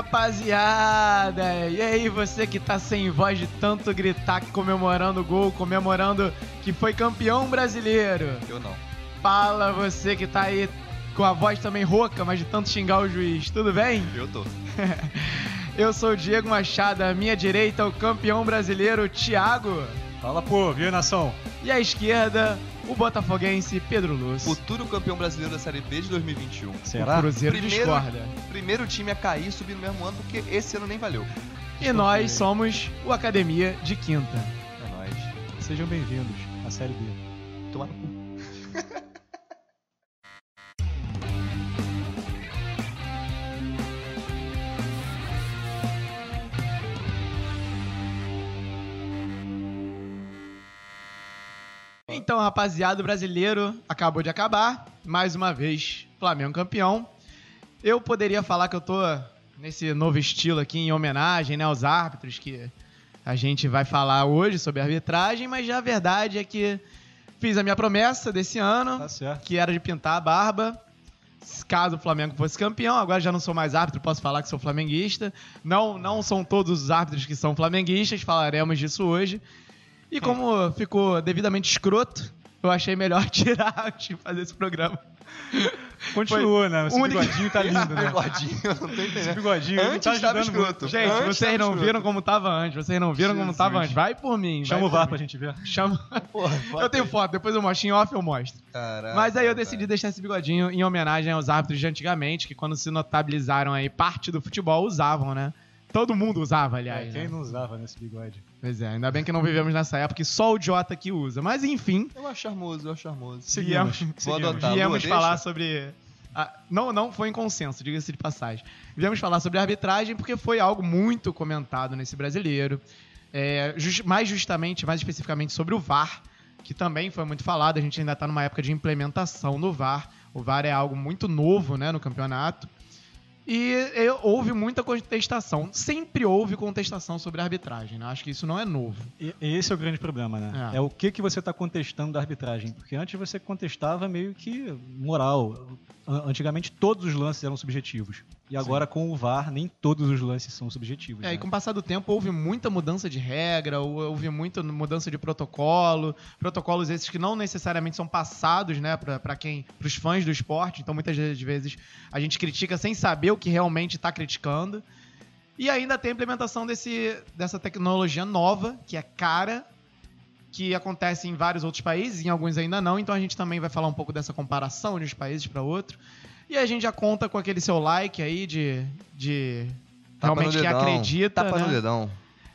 rapaziada! E aí, você que tá sem voz de tanto gritar comemorando o gol, comemorando que foi campeão brasileiro. Eu não. Fala você que tá aí com a voz também rouca, mas de tanto xingar o juiz. Tudo bem? Eu tô. Eu sou o Diego Machado, à minha direita o campeão brasileiro Thiago. Fala, pô, viu, nação? E à esquerda, o botafoguense Pedro Luz. Futuro campeão brasileiro da Série B de 2021. Será? O Cruzeiro Primeiro- discorda. Primeiro time a cair e subir no mesmo ano, porque esse ano nem valeu. E nós somos o Academia de Quinta. É nóis. Sejam bem-vindos à Série B. Tomar no cu. Então, rapaziada, o brasileiro acabou de acabar. Mais uma vez, Flamengo campeão. Eu poderia falar que eu tô nesse novo estilo aqui em homenagem né, aos árbitros que a gente vai falar hoje sobre arbitragem, mas já a verdade é que fiz a minha promessa desse ano, Tá que era de pintar a barba. Caso o Flamengo fosse campeão, agora já não sou mais árbitro, posso falar que sou flamenguista. Não, não são todos os árbitros que são flamenguistas, falaremos disso hoje. E como ficou devidamente escroto, eu achei melhor tirar de fazer esse programa. Continua, né? Esse única- bigodinho tá lindo, né? Bigodinho, eu não tô Esse entendendo. bigodinho não Antes tá ajudando escroto. muito. Gente, Antes vocês não escroto. viram como tava antes, vocês não viram como Jesus. tava antes. Vai por mim. Chama vai o por VAR mim. pra gente ver. Chama... Porra, Eu tenho foto, depois eu mostro em off, eu mostro. Caraca, Mas aí eu cara. decidi deixar esse bigodinho em homenagem aos árbitros de antigamente, que quando se notabilizaram aí parte do futebol, usavam, né? Todo mundo usava, aliás. É, quem né? não usava nesse bigode? Pois é, ainda bem que não vivemos nessa época e só o idiota que usa. Mas enfim, Eu acho charmoso, eu acho charmoso. Seguimos. Viemos- Vou seguimos. adotar. Viemos deixa? falar sobre. a- não, não foi em consenso, diga-se de passagem. Viemos falar sobre arbitragem porque foi algo muito comentado nesse brasileiro. É, jus- mais justamente, mais especificamente sobre o VAR, que também foi muito falado. A gente ainda está numa época de implementação do VAR. O VAR é algo muito novo né, no campeonato. E é, houve muita contestação. Sempre houve contestação sobre a arbitragem. Né? Acho que isso não é novo. E esse é o grande problema, né? É. É, o que, que você tá contestando da arbitragem. Porque antes você contestava meio que moral. An- Antigamente todos os lances eram subjetivos. E agora com o VAR, nem todos os lances são subjetivos. É, né? e com o passar do tempo houve muita mudança de regra, hou- houve muita mudança de protocolo, protocolos esses que não necessariamente são passados, né, para quem, para os fãs do esporte. Então muitas vezes a gente critica sem saber o que realmente está criticando. E ainda tem a implementação desse, dessa tecnologia nova, que é cara, que acontece em vários outros países, em alguns ainda não. Então a gente também vai falar um pouco dessa comparação de uns países para outros. E a gente já conta com aquele seu like aí de, de Tapa realmente no quem dedão, acredita, Tapa no né? dedão.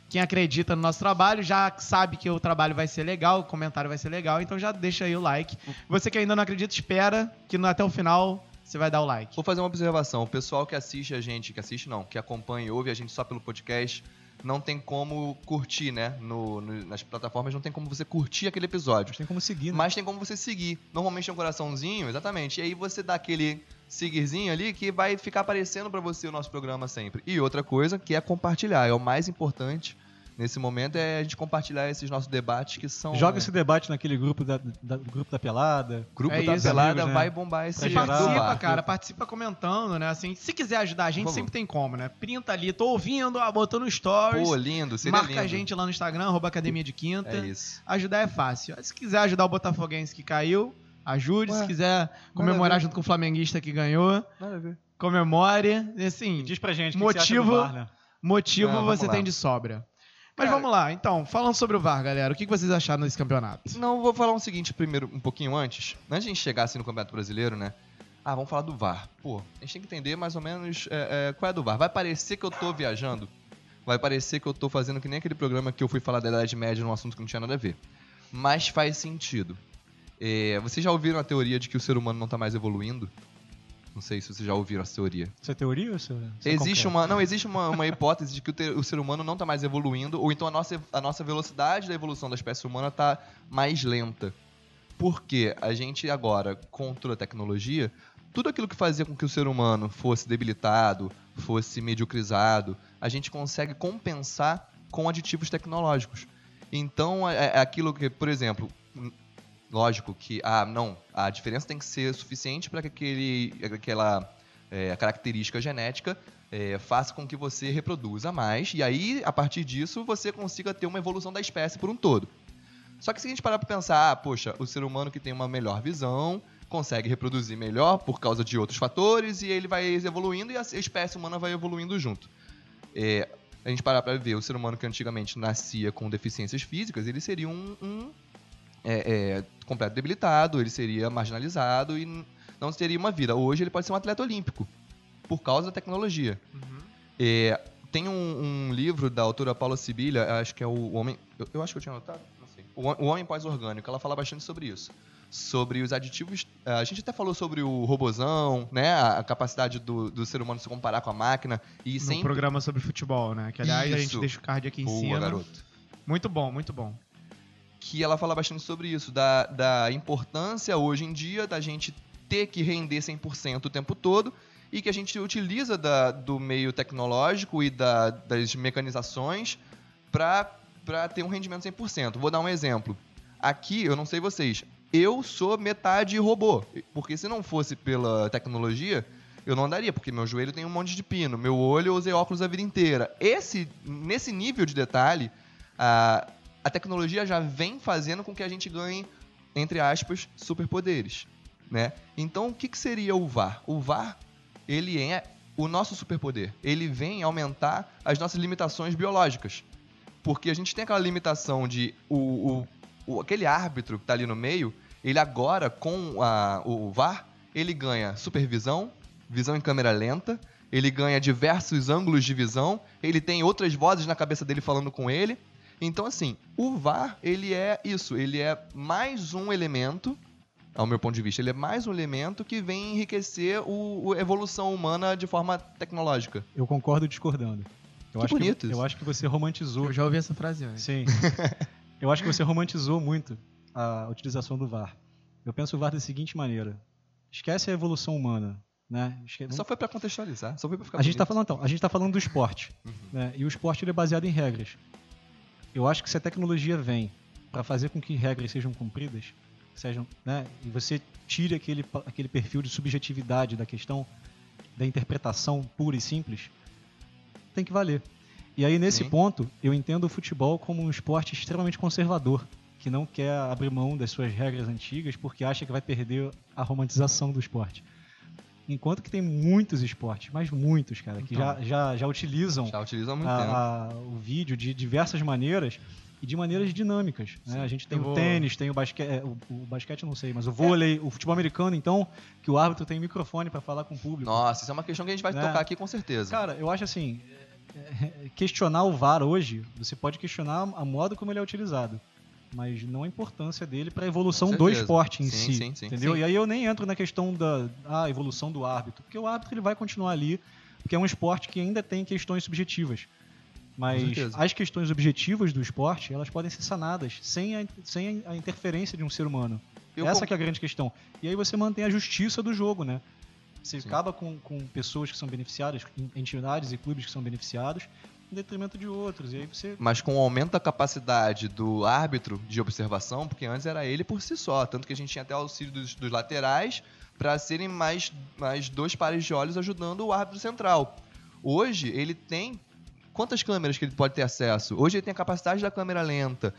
Quem acredita no nosso trabalho já sabe que o trabalho vai ser legal, o comentário vai ser legal, então já deixa aí o like. Você que ainda não acredita, espera que no- até o final você vai dar o like. Vou fazer uma observação. O pessoal que assiste a gente, que assiste não, que acompanha e ouve a gente só pelo podcast, não tem como curtir, né? No, no- nas plataformas não tem como você curtir aquele episódio. Tem como seguir, né? Mas tem como você seguir. Normalmente tem um coraçãozinho, exatamente. E aí você dá aquele seguirzinho ali que vai ficar aparecendo pra você o nosso programa sempre. E outra coisa que é compartilhar. É o mais importante nesse momento é a gente compartilhar esses nossos debates que são. Joga esse debate naquele grupo da, da- grupo da pelada. grupo É da isso, pelada amigos, né? vai bombar esse participa, cara, participa comentando, né? Assim, se quiser ajudar a gente, Por favor. sempre tem como, né? Printa ali, tô ouvindo, ah, botou no stories. Pô, lindo, seria marca lindo. a gente lá no Instagram, arroba Academia de Quinta. É isso. Ajudar é fácil. Se quiser ajudar o Botafoguense que caiu, ajude. Ué, Se quiser comemorar junto com o flamenguista que ganhou, Nada a ver. comemore. E, assim, Diz pra gente o que Motivo- você acha do VAR, né? motivo Não, vamos você lá. tem de sobra. Mas Cara- vamos lá, então, falando sobre o VAR, galera, o que vocês acharam desse campeonato? Não, vou falar um seguinte primeiro, um pouquinho antes. Antes de a gente chegar assim no Campeonato Brasileiro, né? Ah, vamos falar do VAR. Pô, a gente tem que entender mais ou menos é, é, qual é do VAR. Vai parecer que eu tô viajando. Vai parecer que eu tô fazendo que nem aquele programa que eu fui falar da Idade Média num assunto que não tinha nada a ver. Mas faz sentido. É, vocês já ouviram a teoria de que o ser humano não tá mais evoluindo? Não sei se vocês já ouviram essa teoria. Isso é teoria ou isso é- é Existe concreto? uma, não, existe uma, uma hipótese de que o, te- o ser humano não está mais evoluindo, ou então a nossa, a nossa velocidade da evolução da espécie humana está mais lenta. Porque a gente agora, com toda a tecnologia, tudo aquilo que fazia com que o ser humano fosse debilitado, fosse mediocrizado, a gente consegue compensar com aditivos tecnológicos. Então, é, é aquilo que, por exemplo, lógico que, ah, não, a diferença tem que ser suficiente para que aquele, aquela é, característica genética é, faça com que você reproduza mais e aí, a partir disso, você consiga ter uma evolução da espécie por um todo. Só que se a gente parar para pensar, ah, poxa, o ser humano que tem uma melhor visão consegue reproduzir melhor por causa de outros fatores e ele vai evoluindo e a espécie humana vai evoluindo junto. É, a gente parar para ver o ser humano que antigamente nascia com deficiências físicas, ele seria um, um é, é, completo debilitado, ele seria marginalizado e não teria uma vida. Hoje ele pode ser um atleta olímpico por causa da tecnologia. Uhum. É, tem um, um, livro da autora Paula Sibilha, acho que é o Homem. Eu, eu acho que eu tinha anotado, não sei. O, o Homem Pós-Orgânico, ela fala bastante sobre isso. Sobre os aditivos. A gente até falou sobre o robozão, né? A, capacidade do, do ser humano se comparar com a máquina. E no sempre... programa sobre futebol, né? Que aliás isso. a gente deixa o card aqui em Boa, cima. garoto. Muito bom, muito bom. Que ela fala bastante sobre isso, da, da importância hoje em dia da gente ter que render 100% o tempo todo e que a gente utiliza da, do meio tecnológico e da, das mecanizações para ter um rendimento 100%. Vou dar um exemplo. Aqui, eu não sei vocês, eu sou metade robô, porque se não fosse pela tecnologia, eu não andaria, porque meu joelho tem um monte de pino, meu olho eu usei óculos a vida inteira. Esse, nesse nível de detalhe, a, a tecnologia já vem fazendo com que a gente ganhe, entre aspas, superpoderes. Né? Então, o que, que seria o VAR? O VAR ele é o nosso superpoder. Ele vem aumentar as nossas limitações biológicas. Porque a gente tem aquela limitação de o, o, o aquele árbitro que está ali no meio, ele agora, com a, o VAR, ele ganha supervisão, visão em câmera lenta, ele ganha diversos ângulos de visão, ele tem outras vozes na cabeça dele falando com ele. Então, assim, o VAR, ele é isso, ele é mais um elemento ao meu ponto de vista. Ele é mais um elemento que vem enriquecer o, a evolução humana de forma tecnológica. Eu concordo discordando. Eu que acho bonito que, isso. Eu acho que você romantizou. Eu já ouvi essa frase antes. Sim. eu acho que você romantizou muito a utilização do VAR. Eu penso o VAR da seguinte maneira: esquece a evolução humana. Né? Esquece... Só foi para contextualizar, só foi para ficar A gente está falando então, a gente tá falando do esporte, uhum. né? E o esporte ele é baseado em regras. Eu acho que se a tecnologia vem para fazer com que regras sejam cumpridas, sejam, né, e você tire aquele, aquele perfil de subjetividade da questão, da interpretação pura e simples, tem que valer. E aí, nesse Sim. ponto, eu entendo o futebol como um esporte extremamente conservador, que não quer abrir mão das suas regras antigas porque acha que vai perder a romantização do esporte. Enquanto que tem muitos esportes, mas muitos, cara, que então, já, já, já utilizam, já utilizam a, a, o vídeo de diversas maneiras e de maneiras dinâmicas. Né? A gente tem o tênis, tem o basquete, é, o, o, basquete não sei, mas o vôlei, é. o futebol americano, então, que o árbitro tem microfone para falar com o público. Nossa, isso é uma questão que a gente vai né? tocar aqui com certeza. Cara, eu acho assim, é, questionar o VAR hoje, você pode questionar a moda como ele é utilizado. Mas não a importância dele para a evolução do esporte em sim, si. Sim, sim, entendeu? E aí eu nem entro na questão da ah, evolução do árbitro, porque o árbitro ele vai continuar ali, porque é um esporte que ainda tem questões subjetivas. Mas as questões objetivas do esporte, elas podem ser sanadas sem a, sem a interferência de um ser humano. Eu Essa é a grande questão. E aí você mantém a justiça do jogo, né? Você Sim. acaba com, com pessoas que são beneficiadas, entidades e clubes que são beneficiados, em detrimento de outros. E aí você... Mas com o aumento da capacidade do árbitro de observação, porque antes era ele por si só, tanto que a gente tinha até o auxílio dos, dos laterais para serem mais, mais dois pares de olhos ajudando o árbitro central. Hoje ele tem quantas câmeras que ele pode ter acesso? Hoje ele tem a capacidade da câmera lenta.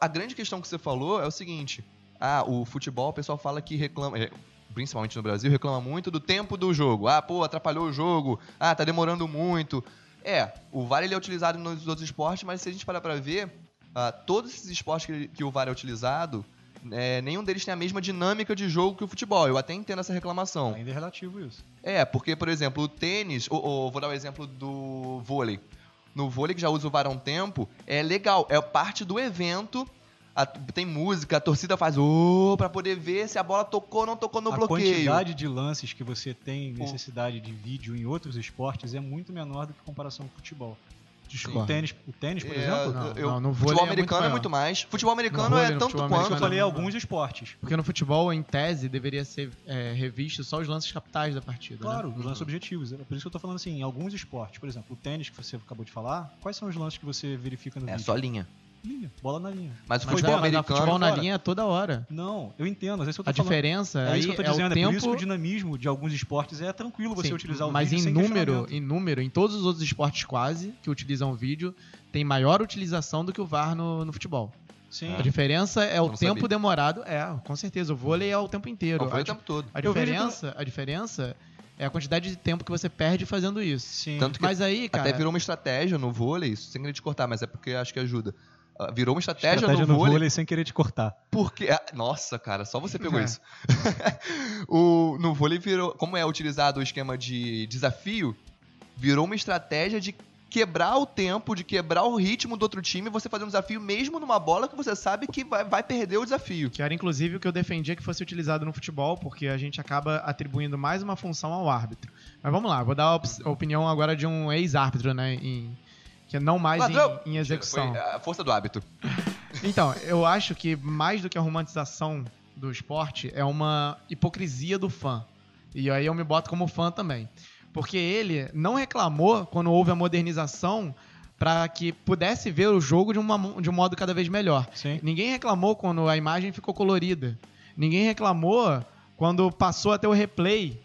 A grande questão que você falou é o seguinte: ah, o futebol, o pessoal fala que reclama, é, principalmente no Brasil, reclama muito do tempo do jogo. Ah, pô, atrapalhou o jogo. Ah, tá demorando muito. É, o VAR ele é utilizado nos outros esportes, mas se a gente parar pra ver, ah, todos esses esportes que, que o VAR é utilizado, é, nenhum deles tem a mesma dinâmica de jogo que o futebol. Eu até entendo essa reclamação. Ainda é relativo isso. É, porque, por exemplo, o tênis, ou, ou vou dar o um exemplo do vôlei no vôlei, que já usa o VAR há um tempo, é legal. É parte do evento. A, tem música, a torcida faz ô oh, para poder ver se a bola tocou ou não tocou no a bloqueio. A quantidade de lances que você tem necessidade de vídeo em outros esportes é muito menor do que a comparação com o futebol. O tênis, o tênis, por é, exemplo? Não, eu, não, no futebol é americano é muito, mais. Futebol americano vôlei, é tanto quanto. Eu falei alguns esportes. Porque no futebol, em tese, deveria ser é, revisto só os lances capitais da partida. Claro, né? os lances objetivos. É por isso que eu tô falando assim, em alguns esportes, por exemplo, o tênis que você acabou de falar, quais são os lances que você verifica no é vídeo? É só linha. Linha, bola na linha. Mas o Mas futebol é, mas na americano. futebol na linha é toda hora. Não, eu entendo, às vezes eu tô A falando. diferença É aí isso que eu tô é dizendo, o é por isso que o tempo... dinamismo de alguns esportes é tranquilo você Sim, utilizar o mas vídeo em sem número, em número, em todos os outros esportes quase que utilizam o vídeo, tem maior utilização do que o VAR no, no futebol. Sim. A diferença é o não tempo sabia. demorado. É, com certeza. O vôlei é o tempo inteiro. Foi a, o tempo todo. a vejo diferença, a diferença é a quantidade de tempo que você perde fazendo isso. Sim. Tanto que Mas aí, cara, até virou uma estratégia no vôlei, isso sem querer te cortar, mas é porque acho que ajuda. Ah, Virou uma estratégia, Estratégia no, no vôlei, vôlei sem querer te cortar. porque. ah, Nossa, cara, só você pegou É. isso. o, no vôlei virou. Como é utilizado o esquema de desafio, virou uma estratégia de quebrar o tempo, de quebrar o ritmo do outro time, você fazer um desafio mesmo numa bola que você sabe que vai, vai perder o desafio. que era inclusive o que eu defendia que fosse utilizado no futebol, porque a gente acaba atribuindo mais uma função ao árbitro. Mas vamos lá, vou dar a op- a opinião agora de um ex-árbitro, né? Em, que é não mais em, em execução. Foi a força do hábito. Então, eu acho que mais do que a romantização do esporte é uma hipocrisia do fã. E aí eu me boto como fã também. Porque ele não reclamou quando houve a modernização para que pudesse ver o jogo de, uma, de um modo cada vez melhor. Sim. Ninguém reclamou quando a imagem ficou colorida. Ninguém reclamou quando passou a ter o replay.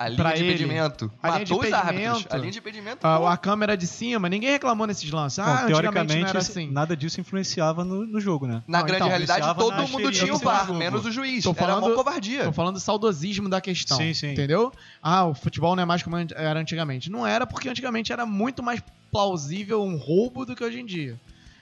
A linha Pra de ele. impedimento. A linha de Matou os árbitros. impedimento. A linha de impedimento. A, pô, a câmera de cima, ninguém reclamou nesses lances. Bom, Ah, antigamente teoricamente, não era assim. nada disso influenciava no, no jogo, né? Na Não, grande então, realidade, todo mundo tinha o VAR, menos o juiz. Tô Era falando- uma covardia. Tô falando do saudosismo da questão. Sim, sim. Entendeu? Ah, o futebol não é mais como era antigamente. Não era porque antigamente era muito mais plausível um roubo do que hoje em dia.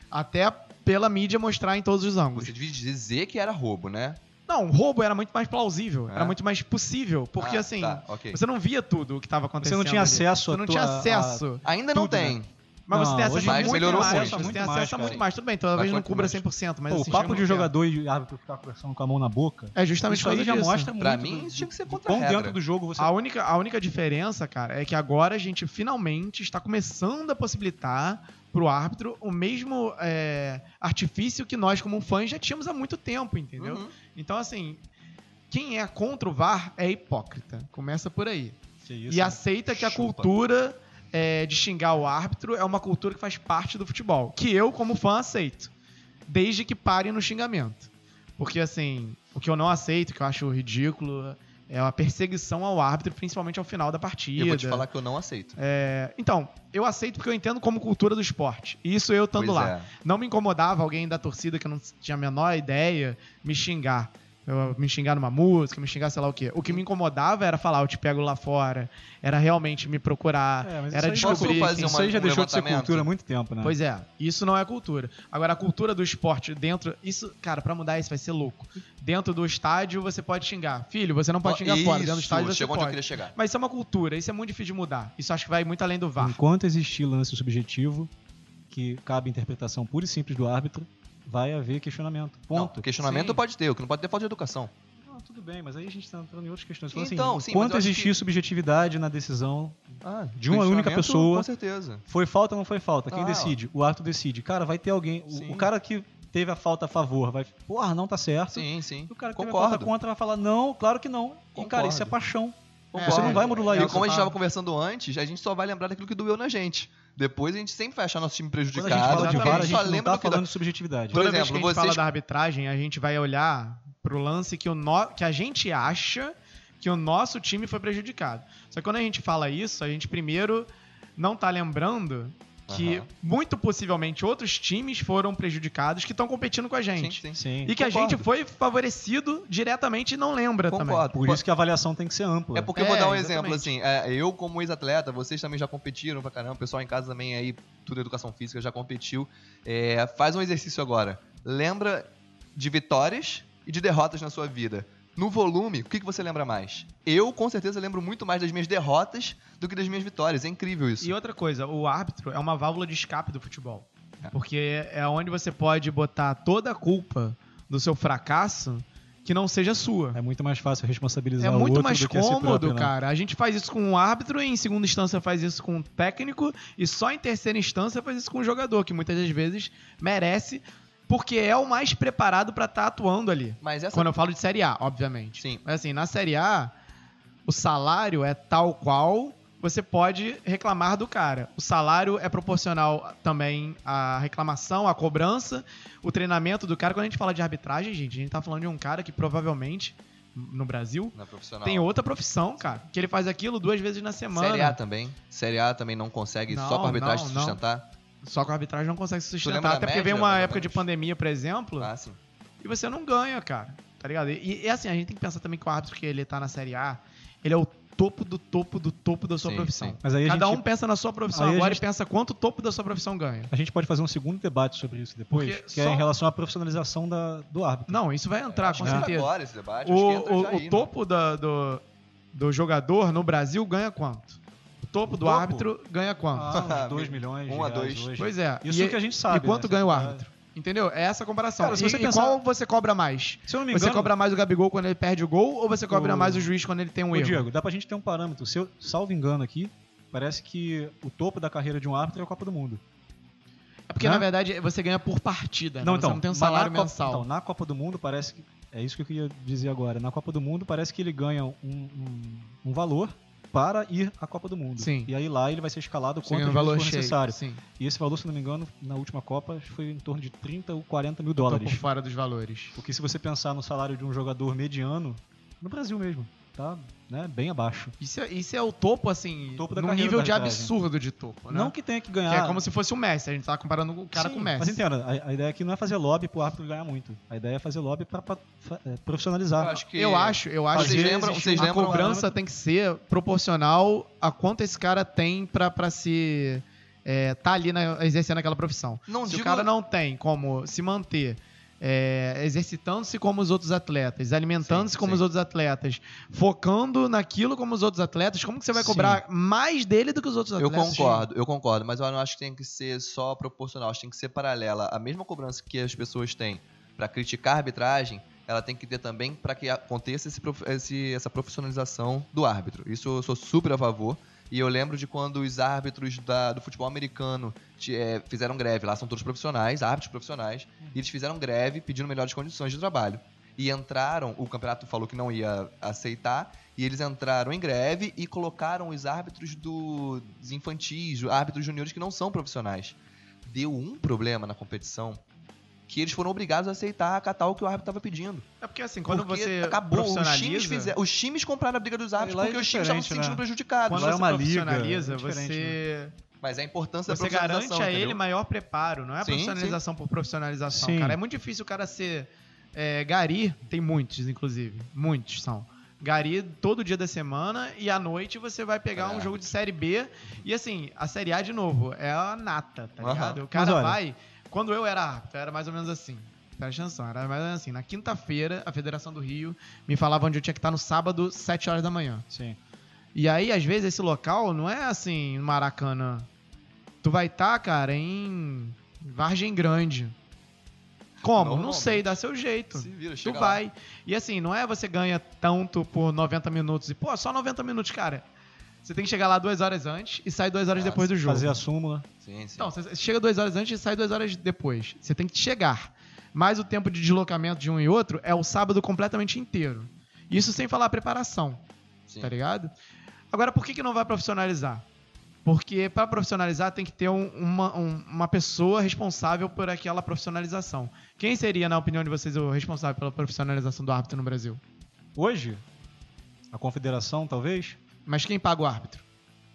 Até pela mídia mostrar em todos os ângulos. Você devia dizer que era roubo, né? Não, o roubo era muito mais plausível. É? Era muito mais possível. Porque Ah, assim, tá, ok. você não via tudo o que estava Você acontecendo. não tinha ali. acesso Você a não tua- tinha a- acesso. Ainda não tudo, né? tem. Mas você Não, tem hoje acesso a mais muito melhorou mais. muito. Você Muito tem mais, acesso a muito mais. Tudo bem, talvez Mas não cubra mais? 100%, mas Pô, assim, o papo de é. jogador e árbitro ficar conversando com a mão na boca. É justamente Isso aí já disso. mostra Pra muito. mim, do- isso tinha que ser contra a regra. dentro do jogo você. A única, a única diferença, cara, é que agora a gente finalmente está começando a possibilitar pro árbitro o mesmo é, artifício que nós, como fãs, já tínhamos há muito tempo, entendeu? Uhum. Então, assim, quem é contra o VAR é hipócrita. Começa por aí. Isso, e aceita que a Chupa. cultura é, de xingar o árbitro é uma cultura que faz parte do futebol. Que eu, como fã, aceito. Desde que pare no xingamento. Porque, assim, o que eu não aceito, que eu acho ridículo, é a perseguição ao árbitro, principalmente ao final da partida. eu vou te falar que eu não aceito. É, então, eu aceito porque eu entendo como cultura do esporte. Isso eu estando Pois lá. é. Não me incomodava alguém da torcida que não tinha a menor ideia me xingar. Eu- me xingar numa música, me xingar sei lá o quê. O que me incomodava era falar, eu te pego lá fora. Era realmente me procurar. É, era isso descobrir. Fazer quem- Isso uma- aí já um deixou de ser cultura há muito tempo, né? Pois é, isso não é cultura. Agora, a cultura do esporte dentro. Isso, cara, pra mudar isso vai ser louco. Dentro do estádio você pode xingar. Filho, você não pode xingar fora. Dentro do estádio você chegou onde eu pode. queria chegar. Mas isso é uma cultura, isso é muito difícil de mudar. Isso acho que vai muito além do VAR. Enquanto existir lance subjetivo, que cabe interpretação pura e simples do árbitro, vai haver questionamento. Ponto. Não, questionamento Sim. pode ter, o que não pode ter é falta de educação. Não, tudo bem, mas aí a gente está entrando em outras questões. Então, Então, assim, sim, acho existir que- subjetividade na decisão, Ah, De uma única pessoa. Com certeza. foi falta ou não foi falta? Quem Ah, decide? O árbitro decide. Cara, vai ter alguém. o-. O, cara que teve a falta a favor vai. Porra, não tá certo. Sim, sim. E o cara que teve a falta Concordo. contra vai falar, não, claro que não. E, cara, Concordo. isso é paixão. Concordo. Você não vai modular E isso. como a gente estava conversando antes, a gente só vai lembrar daquilo que doeu na gente. Depois a gente sempre vai achar nosso time Quando a gente prejudicado. fala de. VAR, a só gente não lembra tá falando de subjetividade. Por Toda vez exemplo, que a gente vocês- fala da arbitragem, a gente vai olhar pro lance que, o no... que a gente acha que o nosso time foi prejudicado. Só que quando a gente fala isso, a gente primeiro não tá lembrando que Aham. muito possivelmente outros times foram prejudicados que estão competindo com a Sim, gente. sim. Sim. E que a Concordo. gente foi favorecido diretamente e não lembra também. Concordo. Por isso que a avaliação tem que ser ampla. É porque eu vou É, dar um exatamente. exemplo, assim, é, eu como ex-atleta, vocês também já competiram pra caramba, o pessoal em casa também aí, tudo educação física, já competiu. É, faz um exercício agora. Lembra de vitórias e de derrotas na sua vida. No volume, o que, que você lembra mais? Eu, com certeza, lembro muito mais das minhas derrotas do que das minhas vitórias. É incrível isso. E outra coisa, o árbitro é uma válvula de escape do futebol. É. Porque é onde você pode botar toda a culpa do seu fracasso que não seja sua. É muito mais fácil responsabilizar É o muito outro mais do que a si cômodo, próprio, né? cara. A gente faz isso com o árbitro e em segunda instância faz isso com o técnico e só em terceira instância faz isso com o jogador, que muitas das vezes merece, porque é o mais preparado pra estar atuando ali. Mas essa... Quando eu falo de Série A, obviamente. Sim. Mas assim, na Série A, o salário é tal qual você pode reclamar do cara. O salário é proporcional também à reclamação, à cobrança, o treinamento do cara. Quando a gente fala de arbitragem, gente, a gente tá falando de um cara que provavelmente, no Brasil, profissional. tem outra profissão, cara. Que ele faz aquilo duas vezes na semana. Série A também. Série A também não consegue Não, só com a arbitragem não, se não. Só com a arbitragem não consegue se sustentar. Até porque média, vem uma época de pandemia, por exemplo, Ah, sim. e você não ganha, cara. Tá ligado? E, e assim, a gente tem que pensar também que o árbitro que ele tá na Série A, ele é o topo do topo do topo da sua Sim, profissão. sim. Mas aí Cada gente, um pensa na sua profissão Aí agora gente- e pensa quanto o topo da sua profissão ganha. a gente pode fazer um segundo debate sobre isso depois, Porque que é só- em relação à profissionalização da, do árbitro. Não, isso vai entrar, Acho com certeza. agora esse debate. acho que entra O, já o, aí, o né? topo da- do, do jogador no Brasil ganha quanto? O topo do topo? árbitro ganha quanto? Ah, uns 2 milhões de Um a reais dois. hoje. Pois é. Isso e, que a gente sabe. e quanto né? ganha o Você- árbitro? Entendeu? É essa a comparação. Cara, se e, você e pensar- qual você cobra mais? Se eu não me Você engano, cobra mais o Gabigol quando ele perde o gol ou você cobra O- mais o juiz quando ele tem um Ô, erro? Diego, dá pra gente ter um parâmetro. Se eu salvo engano aqui, parece que o topo da carreira de um árbitro é a Copa do Mundo. É porque, Né? na verdade, você ganha por partida, né? Não, você então, não tem um salário Copa- mensal. então, na Copa do Mundo parece que. É isso que eu queria dizer agora. Na Copa do Mundo parece que ele ganha um, um, um valor para ir à Copa do Mundo. Sim. E aí lá ele vai ser escalado quanto um valor for cheio. necessário. Sim. E esse valor, se não me engano, na última Copa foi em torno de 30 ou 40 mil Tô por dólares. fora dos valores. Porque se você pensar no salário de um jogador mediano, no Brasil mesmo, tá né, bem abaixo. Isso é, isso é o topo, assim, Topo da num nível da de absurdo de topo, né? Não que tenha que ganhar. Que é como se fosse o Messi. A gente tá comparando o cara Sim, com o Messi. Mas entenda, a, a ideia aqui não é fazer lobby pro árbitro ganhar muito. A ideia é fazer lobby pra, é, profissionalizar. Eu acho que... Eu acho, eu acho Vocês que lembram- vocês lembram- cobrança tem que ser proporcional a quanto esse cara tem pra, pra se é, tá ali na- exercendo aquela profissão. Não se digo- o cara não tem como se manter é, exercitando-se como os outros atletas, alimentando-se Sim, como sim. os outros atletas, focando naquilo como os outros atletas, como que você vai Sim. cobrar mais dele do que os outros Eu atletas? concordo, eu concordo, mas eu não acho que tem que ser só proporcional, acho que tem que ser paralela. A mesma cobrança que as pessoas têm pra criticar a arbitragem, ela tem que ter também pra que aconteça esse esse- essa profissionalização do árbitro. Isso eu sou super a favor. E eu lembro de quando os árbitros da- do futebol americano ti- eh, fizeram greve. Lá são todos profissionais, árbitros profissionais. E eles fizeram greve pedindo melhores condições de trabalho. E entraram, o campeonato falou que não ia aceitar, e eles entraram em greve e colocaram os árbitros do, dos infantis, árbitros juniores que não são profissionais. Deu um problema na competição que eles foram obrigados a aceitar, acatar o que o árbitro estava pedindo. É porque assim, quando Porque você acabou, os times, fizeram, os times compraram a briga dos árbitros lá é porque os times estavam se sentindo né? prejudicados. quando é você uma liga, profissionaliza, é diferente, você Mas é a importância Você da profissionalização, garante a ele entendeu? maior preparo, não é Sim, profissionalização por profissionalização, Sim. cara. É muito difícil o cara ser é, gari, tem muitos, inclusive. Muitos são. Gari todo dia da semana e à noite você vai pegar É. um jogo de Série B. E assim, a Série A, de novo, é a nata, tá Aham. ligado? O cara olha- vai. Quando eu era árbitro, era mais ou menos assim. Presta atenção, era mais ou menos assim. Na quinta-feira, a Federação do Rio me falava onde eu tinha que estar no sábado, 7 horas da manhã. Sim. E aí, às vezes, esse local não é assim, Maracanã. Tu vai estar, cara, em Vargem Grande. Como? Não sei, dá seu jeito. Se vira, Tu chega lá. vai. E assim, não é você ganha tanto por 90 minutos e, pô, só 90 minutos, cara. Você tem que chegar lá duas horas antes e sai duas horas Ah, depois do jogo. Fazer a súmula. Sim, sim. Não, você chega duas horas antes e sai duas horas depois. Você tem que chegar. Mas o tempo de deslocamento de um e outro é o sábado completamente inteiro. Isso sem falar a preparação Sim. tá ligado? Agora, por que, que não vai profissionalizar? Porque para profissionalizar tem que ter um- uma, um- uma pessoa responsável por aquela profissionalização. Quem seria, na opinião de vocês, o responsável pela profissionalização do árbitro no Brasil? Hoje, a confederação, talvez? Mas quem paga o árbitro?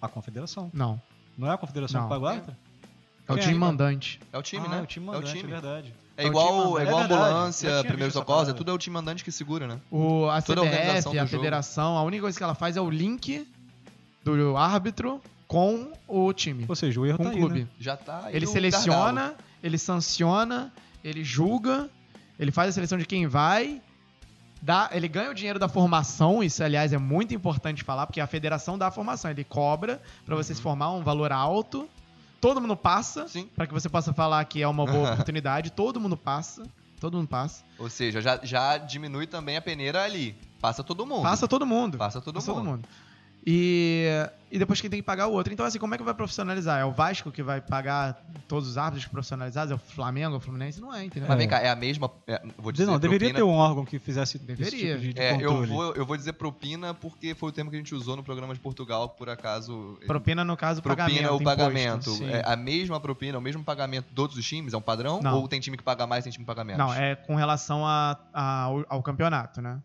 A confederação. Não. Não é a confederação Não. que paga o árbitro? É o Quem time é? mandante. É o time, ah, né? É o time mandante, é, verdade. É É o igual, time mandante. é igual É verdade. ambulância, Eu tinha primeiros socorros, é tudo é o time mandante que segura, né? O, a Toda a organização CBF, a jogo. federação, a única coisa que ela faz é o link do árbitro com o time, Ou seja, o erro com tá o aí, clube. né? Já tá aí Ele seleciona, gargalo. ele sanciona, ele julga, ele faz a seleção de quem vai, dá, ele ganha o dinheiro da formação, isso aliás é muito importante falar, porque a federação dá a formação, ele cobra pra você se formar um valor alto, todo mundo passa, pra que você possa falar que é uma boa oportunidade, todo mundo passa, todo mundo passa, Ou seja, já, já diminui também a peneira ali. Passa todo mundo. passa todo mundo. Passa todo Passa mundo. todo mundo. E, e depois quem tem que pagar é o outro. Então, assim, como é que vai profissionalizar? É o Vasco que vai pagar todos os árbitros profissionalizados? É o Flamengo, o Fluminense? Não é, entendeu? Mas vem cá, é a mesma. é, vou dizer não, deveria propina- ter um órgão que fizesse esse Deveria. tipo de, de É, eu vou, eu vou dizer propina porque foi o termo que a gente usou no programa de Portugal, por acaso. Propina, no caso, Propina pagamento. o imposto. pagamento. sim. É a mesma propina, o mesmo pagamento de todos os times? É um padrão? Não. Ou tem time que paga mais, tem time que paga menos? Não, é com relação a, a- ao, ao campeonato, né?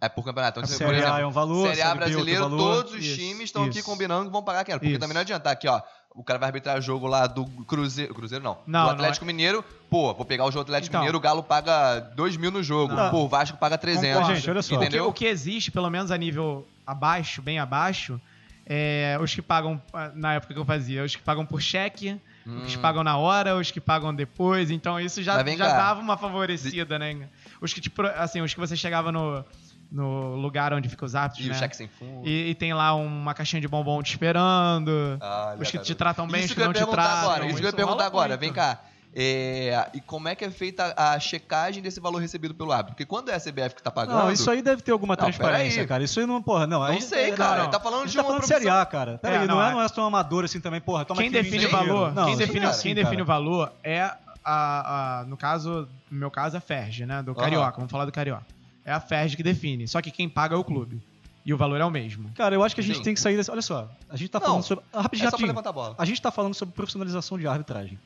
É por campeonato. Então, A Série por exemplo, A é um valor, Série A outro brasileiro, valor. todos os Isso, times estão aqui combinando que vão pagar aquela. Porque Isso. também não adianta aqui, ó. O cara vai arbitrar jogo lá do Cruzeiro. Cruzeiro não. Não, do não Atlético Mineiro. Pô, vou pegar o jogo do Atlético Então. Mineiro, o Galo paga 2 mil no jogo. Não. Pô, o Vasco paga 300. Concordo. Gente, olha só. O que, Entendeu? o que existe, pelo menos a nível abaixo, bem abaixo, é os que pagam, na época que eu fazia, os que pagam por cheque, os que Hum. pagam na hora, os que pagam depois. Então isso já, já dava uma favorecida, né? Os que, tipo, assim, os que você chegava no, no lugar onde ficam os árbitros, E né? o cheque sem fundo. E, e tem lá uma caixinha de bombom te esperando. Ah, os que te tratam bem, os que não te perguntar tratam. agora. Isso que eu ia perguntar agora. muito. Vem cá. É, e como é que é feita a checagem desse valor recebido pelo árbitro? Porque quando é a CBF que tá pagando. Não, isso aí deve ter alguma Não, transparência, peraí. cara. Isso aí não, porra, não. Não aí- sei, não, cara. não. Ele tá falando de tá uma falando de Série profissão. A, cara. Pera É, aí, não, não, é, é- não é tão amador assim também, porra. Toma Quem aqui 20 define o valor, Não, quem define, não é quem define o valor é a, a- no caso, no meu caso, a Ferg, né? Do. Carioca, vamos falar do Carioca. É a Ferg que define, só que quem paga é o clube. E o valor é o mesmo. Cara, eu acho que a gente Sim. tem que sair desse. Olha só, a gente tá Não, falando sobre. Ah, Rapidinho, É só pra levantar a bola. A gente tá falando sobre profissionalização de arbitragem.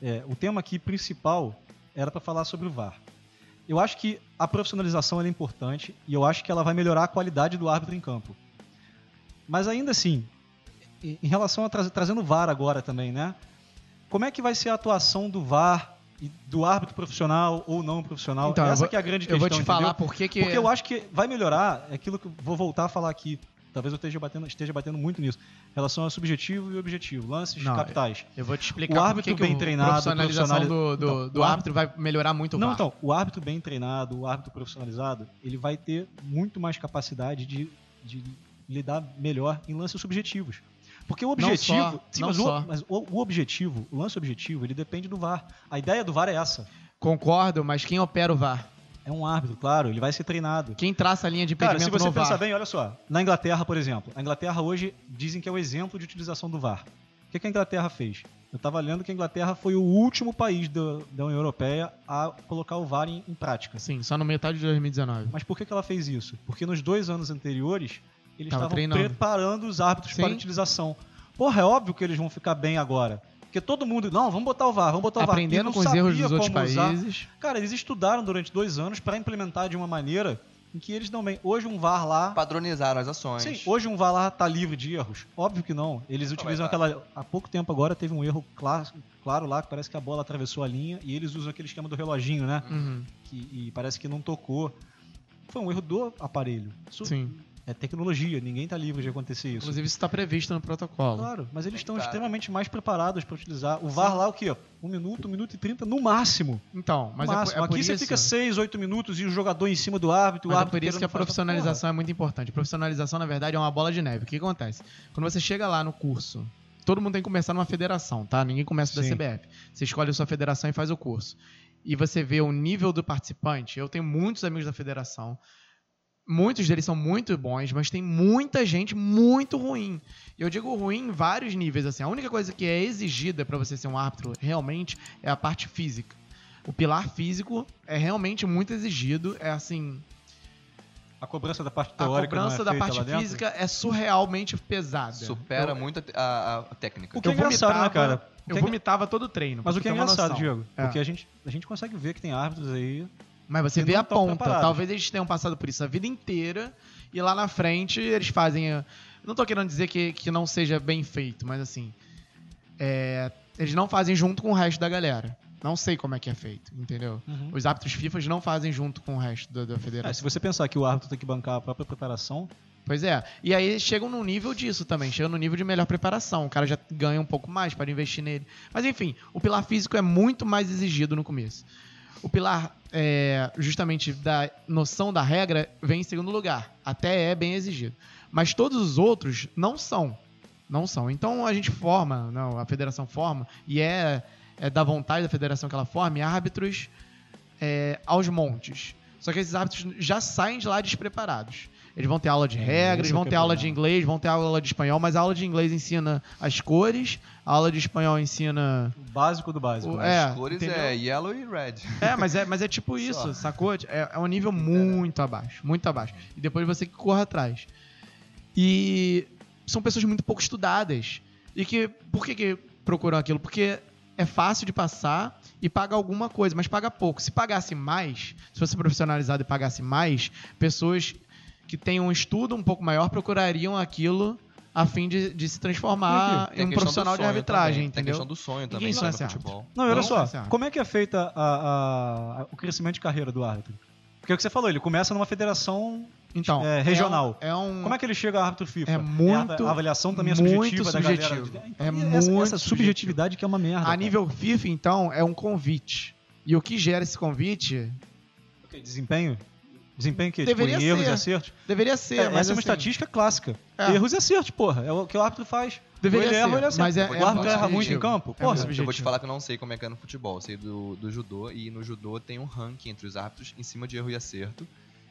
É, o tema aqui principal era para falar sobre o VAR. Eu acho que a profissionalização ela é importante e eu acho que ela vai melhorar a qualidade do árbitro em campo. Mas ainda assim, em relação a tra trazendo o VAR agora também, né? Como é que vai ser a atuação do VAR do árbitro profissional ou não profissional? Então, eu Essa vou- que é a grande Eu questão. vou te entendeu? falar por que que... Porque eu acho que vai melhorar é aquilo que eu vou voltar a falar aqui. Talvez eu esteja batendo, esteja batendo muito nisso. Em relação a subjetivo e objetivo, lances Não, capitais. Eu vou te explicar O árbitro que que bem o treinado, profissionalização profissionali- do, do, Então, do o árbitro vai melhorar muito o Não, VAR. então, o árbitro bem treinado, o árbitro profissionalizado, ele vai ter muito mais capacidade de, de lidar melhor em lances subjetivos. Porque o objetivo. só, sim, não mas, só. O, mas o, o objetivo, o lance objetivo, ele depende do VAR. A ideia do VAR é essa. Concordo, mas quem opera o VAR? É um árbitro, claro, ele vai ser treinado. Quem traça a linha de Cara, impedimento se você no VAR? pensar bem, olha só. Na Inglaterra, por exemplo, a Inglaterra hoje dizem que é o exemplo de utilização do VAR. O que, que a Inglaterra fez? Eu estava lendo que a Inglaterra foi o último país do- da União Europeia a colocar o VAR em, em prática. Sim, só no metade de 2019. Mas por que, que ela fez isso? Porque nos dois anos anteriores, eles Tava estavam treinando. preparando os árbitros Sim. para utilização. Porra, é óbvio que eles vão ficar bem agora. Porque todo mundo, não, vamos botar o VAR, vamos botar o VAR. Aprendendo não com os erros dos outros como usar. países. Cara, eles estudaram durante dois anos para implementar de uma maneira em que eles não bem. Hoje um VAR lá. Padronizaram as ações. Sim, hoje um VAR lá tá livre de erros. Óbvio que não. Eles utilizam mas tá. aquela. Há pouco tempo agora teve um erro claro, claro lá, que parece que a bola atravessou a linha e eles usam aquele esquema do reloginho, né? Uhum. Que, e parece que não tocou. Foi um erro do aparelho. Isso Sim. É tecnologia, ninguém tá livre de acontecer isso. Inclusive, isso está previsto no protocolo. Claro, mas eles estão extremamente mais preparados para utilizar. O VAR lá, o quê? Um minuto, um minuto e trinta no máximo. Então, mas no é, por- máximo. é por Aqui isso... você fica seis, oito minutos e o jogador em cima do árbitro. o Mas é árbitro por isso que a profissionalização é muito importante. Profissionalização, na verdade, é uma bola de neve. O que acontece? Quando você chega lá no curso, todo mundo tem que começar numa federação, tá? Ninguém começa da Sim. CBF. Você escolhe a sua federação e faz o curso. E você vê o nível do participante. Eu tenho muitos amigos da federação. Muitos deles são muito bons, mas tem muita gente muito ruim. E eu digo ruim em vários níveis. Assim, a única coisa que é exigida para você ser um árbitro realmente é a parte física. O pilar físico é realmente muito exigido. É assim, A cobrança da parte a teórica. não é cobrança da feita parte física é surrealmente pesada. Supera Eu- muito a, a- a técnica. O que é eu engraçado, né, vomitava- cara? O Eu é- vomitava todo o treino. Mas o que é engraçado, noção. Diego, É. porque a gente, a gente consegue ver que tem árbitros aí. Mas você vê a ponta. preparados. Talvez eles tenham passado por isso a vida inteira e lá na frente eles fazem. Não tô querendo dizer que, que não seja bem feito, mas assim. é, eles não fazem junto com o resto da galera. Não sei como é que é feito, entendeu? Os árbitros FIFA não fazem junto com o resto da, da É, federação. se você pensar que o árbitro tem que bancar a própria preparação, Pois é. E aí eles chegam no nível disso também, chegam no nível de melhor preparação. O cara já ganha um pouco mais para investir nele. Mas enfim, o pilar físico é muito mais exigido no começo. O pilar, é, justamente da noção da regra, vem em segundo lugar. Até é bem exigido. Mas todos os outros não são. Não são. Então a gente forma, não, a federação forma, e é, é da vontade da federação que ela forme, árbitros é, aos montes. Só que esses árbitros já saem de lá despreparados. Eles vão ter aula de É, regras, é vão é ter aula de inglês, vão ter aula de espanhol, mas a aula de inglês ensina as cores, a aula de espanhol ensina. O básico do básico. O- né? é, As cores entendeu? é yellow e red. É, mas é, mas é tipo Só. isso, sacou? É, é um nível muito abaixo, muito abaixo. E depois você que corra atrás. E são pessoas muito pouco estudadas. E que, por que, que procuram aquilo? Porque é fácil de passar e paga alguma coisa, mas paga pouco. Se pagasse mais, se fosse profissionalizado e pagasse mais, pessoas que têm um estudo um pouco maior procurariam aquilo a fim de, de se transformar Tem em um profissional de arbitragem, também. Tem entendeu? questão do sonho também ser árbitro. futebol. Não, olha só, é como é que é feita a- a- a- o crescimento de carreira do árbitro? Porque é o que você falou, ele começa numa federação. Então, É, regional. É um, Como é que ele chega a árbitro FIFA? É muito- a avaliação também é muito subjetiva da galera. Então, É e muito essa, essa subjetivo. subjetividade que é uma merda. A cara. nível FIFA, então, é um convite. E o que gera esse convite Ok, Desempenho? Desempenho que? Deveria tipo, em erros ser. e acertos? deveria ser, É, mas essa é uma assim, estatística clássica. É. Erros e acertos, porra. É o que o árbitro faz. Deveria ele erra ser, ou ele acerta. mas é- o é árbitro muito erra muito em campo? É Porra, Eu vou te falar que eu não sei como é que é no futebol. Eu sei do, do judô e no judô tem um ranking entre os árbitros em cima de erro e acerto.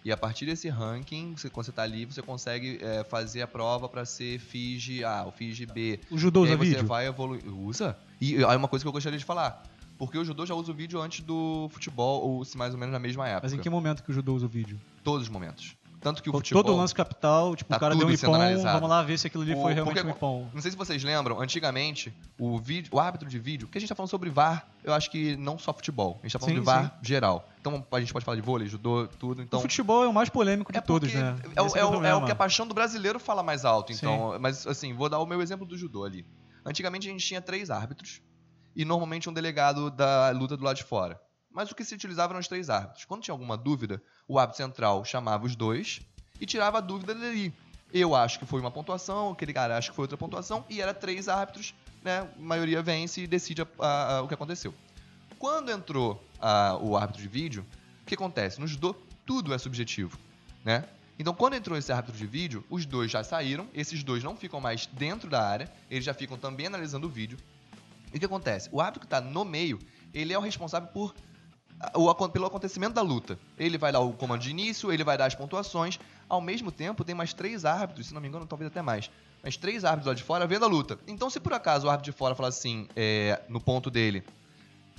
E a partir desse ranking, você, quando você tá ali, você consegue é, fazer a prova pra ser FIG A ou FIG B. o judô e usa aí você vídeo? vai evoluir. Usa? E aí uma coisa que eu gostaria de falar. Porque o judô já usa o vídeo antes do futebol, ou se mais ou menos na mesma época. Mas em que momento que o judô usa o vídeo? Todos os momentos. Tanto que o futebol... Todo lance capital, tipo, Tá o cara deu um ipom, analisado. vamos lá ver se aquilo ali O- foi realmente porque- um ipom. Não sei se vocês lembram, antigamente, o, vídeo, o árbitro de vídeo, que a gente tá falando sobre VAR, eu acho que não só futebol, a gente tá falando Sim, de VAR geral. Então a gente pode falar de vôlei, judô, tudo. Então, o futebol é o mais polêmico de é todos, né? É, o- é o, é o problema. que a paixão do brasileiro fala mais alto. Então, mas assim, vou dar o meu exemplo do judô ali. Antigamente a gente tinha três árbitros e normalmente um delegado da luta do lado de fora. Mas o que se utilizava eram os três árbitros. Quando tinha alguma dúvida, o árbitro central chamava os dois e tirava a dúvida dali. Eu acho que foi uma pontuação, aquele cara acha que foi outra pontuação, e era três árbitros, né? A maioria vence e decide a- a- a- o que aconteceu. Quando entrou o árbitro de vídeo, o que acontece? No judô, tudo é subjetivo, né? Então, quando entrou esse árbitro de vídeo, os dois já saíram, esses dois não ficam mais dentro da área, eles já ficam também analisando o vídeo. E o que acontece? O árbitro que está no meio, ele é o responsável por o, pelo acontecimento da luta. Ele vai dar o comando de início, ele vai dar as pontuações. Ao mesmo tempo, tem mais três árbitros, se não me engano, talvez até mais. Mas três árbitros lá de fora vendo a luta. Então, se por acaso o árbitro de fora falar assim, é, no ponto dele,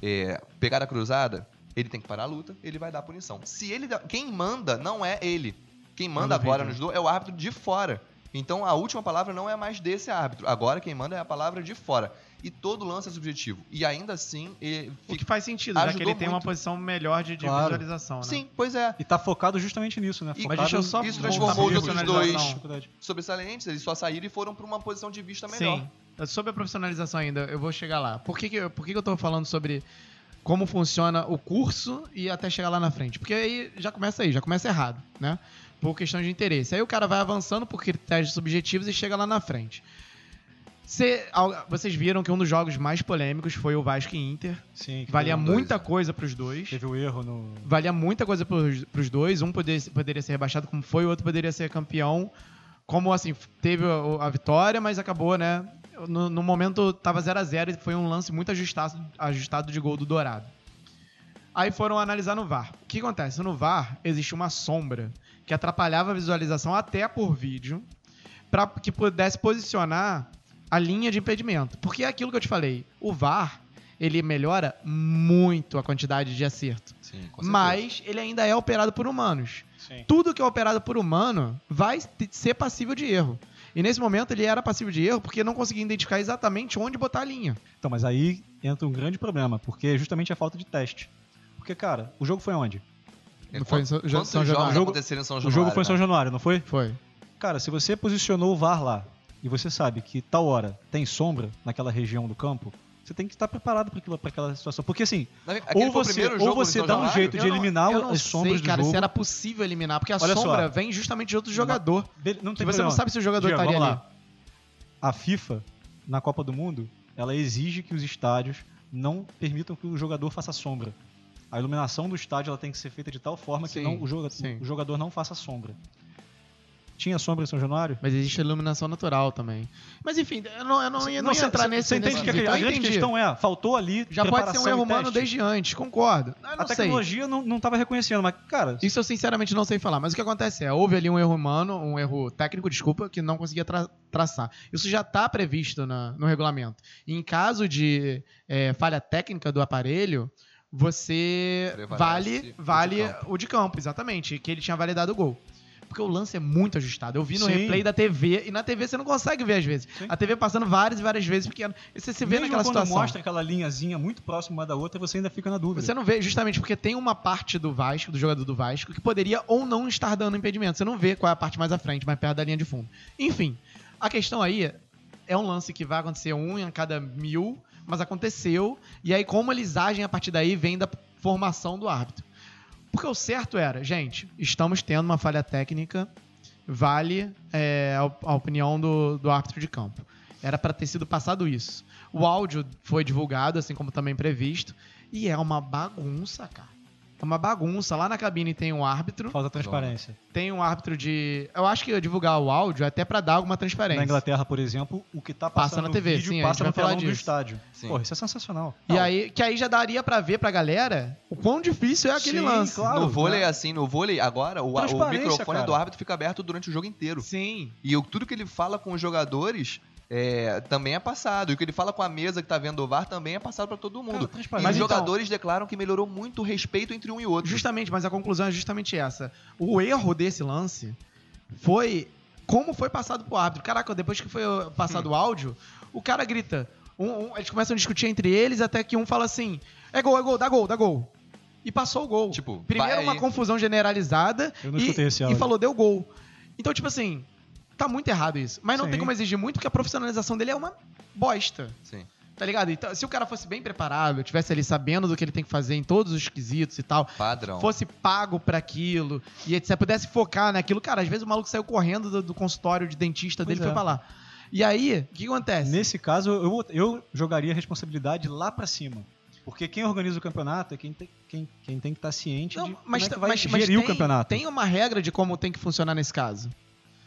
é, pegar a cruzada, ele tem que parar a luta, ele vai dar a punição. Se ele quem manda não é ele. Quem manda agora nos judô é o árbitro de fora. Então a última palavra não é mais desse árbitro. Agora quem manda é a palavra de fora. E todo lance é subjetivo. E ainda assim, ele O que fica... faz sentido, já que Ajudou ele tem uma muito. posição melhor de, de Claro. visualização, né? Sim, pois é. E tá focado justamente nisso, né? E- Focado Mas deixa eu só Isso transformou os outros dois. Sobressalentes, eles só saíram e foram para uma posição de vista melhor. Sim. Sobre a profissionalização ainda, eu vou chegar lá. Por que, que, por que, que eu tô falando sobre como funciona o curso e até chegar lá na frente? Porque aí já começa aí, já começa errado, né? Por questão de interesse. Aí o cara vai avançando por critérios subjetivos e chega lá na frente. Cê- vocês viram que um dos jogos mais polêmicos foi o Vasco e Inter. Sim, que Valia um, dois. muita coisa pros dois. Teve o erro no. Valia muita coisa pros, pros dois. Um poderia, poderia ser rebaixado como foi, o outro poderia ser campeão. Como, assim, teve a, a vitória, mas acabou, né? No, no momento tava 0 a 0 e foi um lance muito ajustado, ajustado de gol do Dourado. Aí foram analisar no VAR. O que acontece? No VAR existe uma sombra que atrapalhava a visualização até por vídeo para que pudesse posicionar a linha de impedimento. Porque é aquilo que eu te falei. O VAR, ele melhora muito a quantidade de acerto. Sim, com certeza. Mas ele ainda é operado por humanos. Sim. Tudo que é operado por humano vai ser passível de erro. E nesse momento ele era passível de erro porque não conseguia identificar exatamente onde botar a linha. Então, mas aí entra um grande problema, porque é justamente a falta de teste. Porque, cara, o jogo foi onde? É, Não foi em São- quantos São jogos Januário? O jogo- aconteceram em São O Januário? jogo foi em São né? Januário, não foi? Foi. Cara, se você posicionou o VAR lá e você sabe que tal hora tem sombra naquela região do campo, você tem que estar preparado para aquela situação. Porque assim, Aquele ou o você, ou você dá um Januário? jeito de Eu não- eliminar eu não as sombras sei, do cara, jogo. se era possível eliminar, porque a Olha só. sombra vem justamente de outro jogador. Be- Não Que tem você problema. não sabe se o jogador Diego, estaria vamos ali. A FIFA, na Copa do Mundo, ela exige que os estádios não permitam que o jogador faça sombra. A iluminação do estádio ela tem que ser feita de tal forma que Sim, não- o, joga- o jogador não faça sombra. Tinha sombra em São Januário? Mas existe iluminação natural também. Mas enfim, eu não, eu não, ia- não ia entrar cê- nesse Você entende nesse que a, a grande entendi. questão é, faltou ali Já pode ser um erro humano desde antes, concordo. Não A sei. tecnologia não, não tava reconhecendo, mas, cara, Isso eu sinceramente não sei falar, mas o que acontece é, houve ali um erro humano, um erro técnico, desculpa, que não conseguia tra- traçar. Isso já está previsto na- no regulamento. E em caso de é, falha técnica do aparelho, você Prevalece vale, o de vale campo. o de campo, exatamente, que ele tinha validado o gol. Porque o lance é muito ajustado. Eu vi no Sim. replay da TV, e na TV você não consegue ver às vezes. Sim. A TV passando várias e várias vezes, porque você se vê mesmo naquela quando situação. mostra aquela linhazinha muito próxima uma da outra, você ainda fica na dúvida. Você não vê, justamente porque tem uma parte do Vasco, do jogador do Vasco, que poderia ou não estar dando impedimento. Você não vê qual é a parte mais à frente, mais perto da linha de fundo. Enfim, a questão aí é um lance que vai acontecer um em cada mil, mas aconteceu. E aí, como eles agem a partir daí, vem da formação do árbitro. Porque o certo era, gente, estamos tendo uma falha técnica, vale é, a, op- a opinião do, do árbitro de campo. Era para ter sido passado isso. O áudio foi divulgado, assim como também previsto, e é uma bagunça, cara. É uma bagunça. Lá na cabine tem um árbitro, Falta transparência. tem um árbitro de. Eu acho que eu divulgar o áudio é até para dar alguma transparência. Na Inglaterra, por exemplo, o que tá Passa passando na no TV, vídeo sim, passa no telão do estádio. Sim. Porra, isso é sensacional. E aí, que aí já daria pra ver pra galera o quão difícil é aquele Sim, lance. claro. no vôlei, né? assim, no vôlei, agora, o, o microfone cara. do árbitro fica aberto durante o jogo inteiro. Sim. E o- tudo que ele fala com os jogadores é, também é passado. E o que ele fala com a mesa que tá vendo o VAR também é passado pra todo mundo. Cara, e transparente. os Mas então- jogadores declaram que melhorou muito o respeito entre um e outro. Justamente, mas a conclusão é justamente essa. O erro desse lance foi como foi passado pro árbitro. Caraca, depois que foi passado o áudio, o cara grita. um- um- eles começam a discutir entre eles até que um fala assim: é gol, é gol, dá gol, dá gol. E passou o gol. Tipo, Primeiro uma aí. confusão generalizada Eu não e, escutei esse e áudio. falou, deu gol. Então, tipo assim, tá muito errado isso. Mas não Sim. tem como exigir muito, porque a profissionalização dele é uma bosta. Sim. Tá ligado? Então, se o cara fosse bem preparado, tivesse ali sabendo do que ele tem que fazer em todos os quesitos e tal, Padrão. fosse pago pra aquilo e etc, pudesse focar naquilo, cara, às vezes o maluco saiu correndo do, do consultório de dentista Pois dele e é. foi pra lá. E aí, o que acontece? Nesse caso, eu, eu jogaria a responsabilidade lá pra cima. Porque quem organiza o campeonato é quem tem, quem, quem tem que estar ciente Não, de mas, como é que vai mas, mas gerir tem, o campeonato. tem uma regra de como tem que funcionar nesse caso.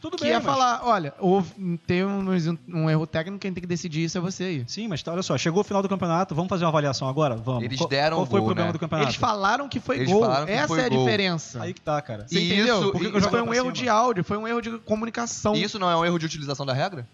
Tudo que bem, é mas- falar, olha, houve, tem um, um erro técnico, quem tem que decidir isso é você aí. Sim, mas tá, olha só, chegou o final do campeonato, vamos fazer uma avaliação agora? Vamos. Eles Qual- deram Qual o foi o gol, problema né? do campeonato? Eles falaram que foi Eles gol. que Essa foi é a gol. diferença. Aí que tá, cara. Você E entendeu? isso- Porque isso foi vai um erro cima. de áudio, foi um erro de comunicação. E isso não é um erro de utilização da regra?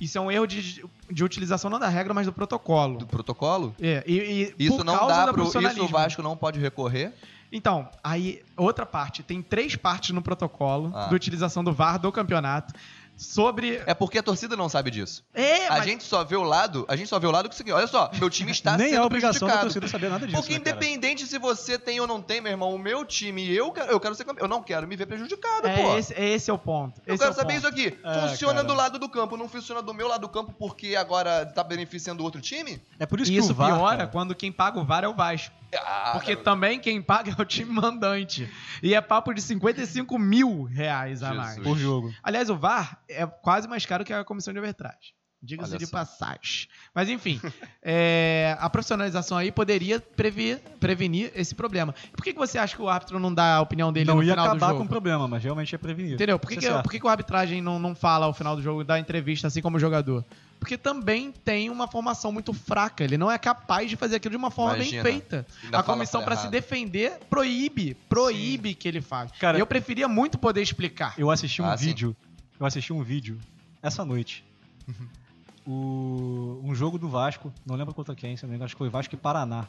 Isso é um erro de, de utilização não da regra, mas do protocolo. Do protocolo? É, e, e Isso por não causa dá pro. Isso o. Vasco não pode recorrer. Então, aí, outra parte. Tem três partes no protocolo Ah. da utilização do VAR do campeonato sobre... É porque a torcida não sabe disso. É, A mas- gente só vê o lado, a gente só vê o lado que é o seguinte, olha só, meu time está Nem sendo é obrigação da torcida saber nada disso. Porque né, cara? independente se você tem ou não tem, meu irmão, o meu time e eu quero, eu quero ser campeão. Eu não quero me ver prejudicado, pô. é, esse, é esse é o ponto. Eu Esse quero é saber ponto. isso aqui. É, funciona cara. do lado do campo, não funciona do meu lado do campo porque agora tá beneficiando o outro time? É por isso E que isso o VAR, piora cara, quando quem paga o VAR é o Vasco. Ah, Porque garoto. também quem paga é o time mandante. E é papo de 55 mil reais a mais. Jesus. por jogo. Aliás, o VAR é quase mais caro que a comissão de arbitragem. Diga-se de passagem. Mas enfim, é, a profissionalização aí poderia prever, prevenir esse problema. Por que, que você acha que o árbitro não dá a opinião dele Não no ia final do acabar jogo? com o problema, mas realmente ia prevenir. Entendeu? Por que, que, é certo. por que, que a arbitragem não, não fala ao final do jogo, dá entrevista assim como o jogador? Porque também tem uma formação muito fraca. Ele não é capaz de fazer aquilo de uma forma Imagina. bem feita. A comissão, pra se defender, proíbe. Proíbe que ele faça. Cara, eu preferia muito poder explicar. Eu assisti um Ah, sim. vídeo. Eu assisti um vídeo essa noite. o, um jogo do Vasco, não lembro contra quem, se não me engano, acho que foi Vasco e Paraná.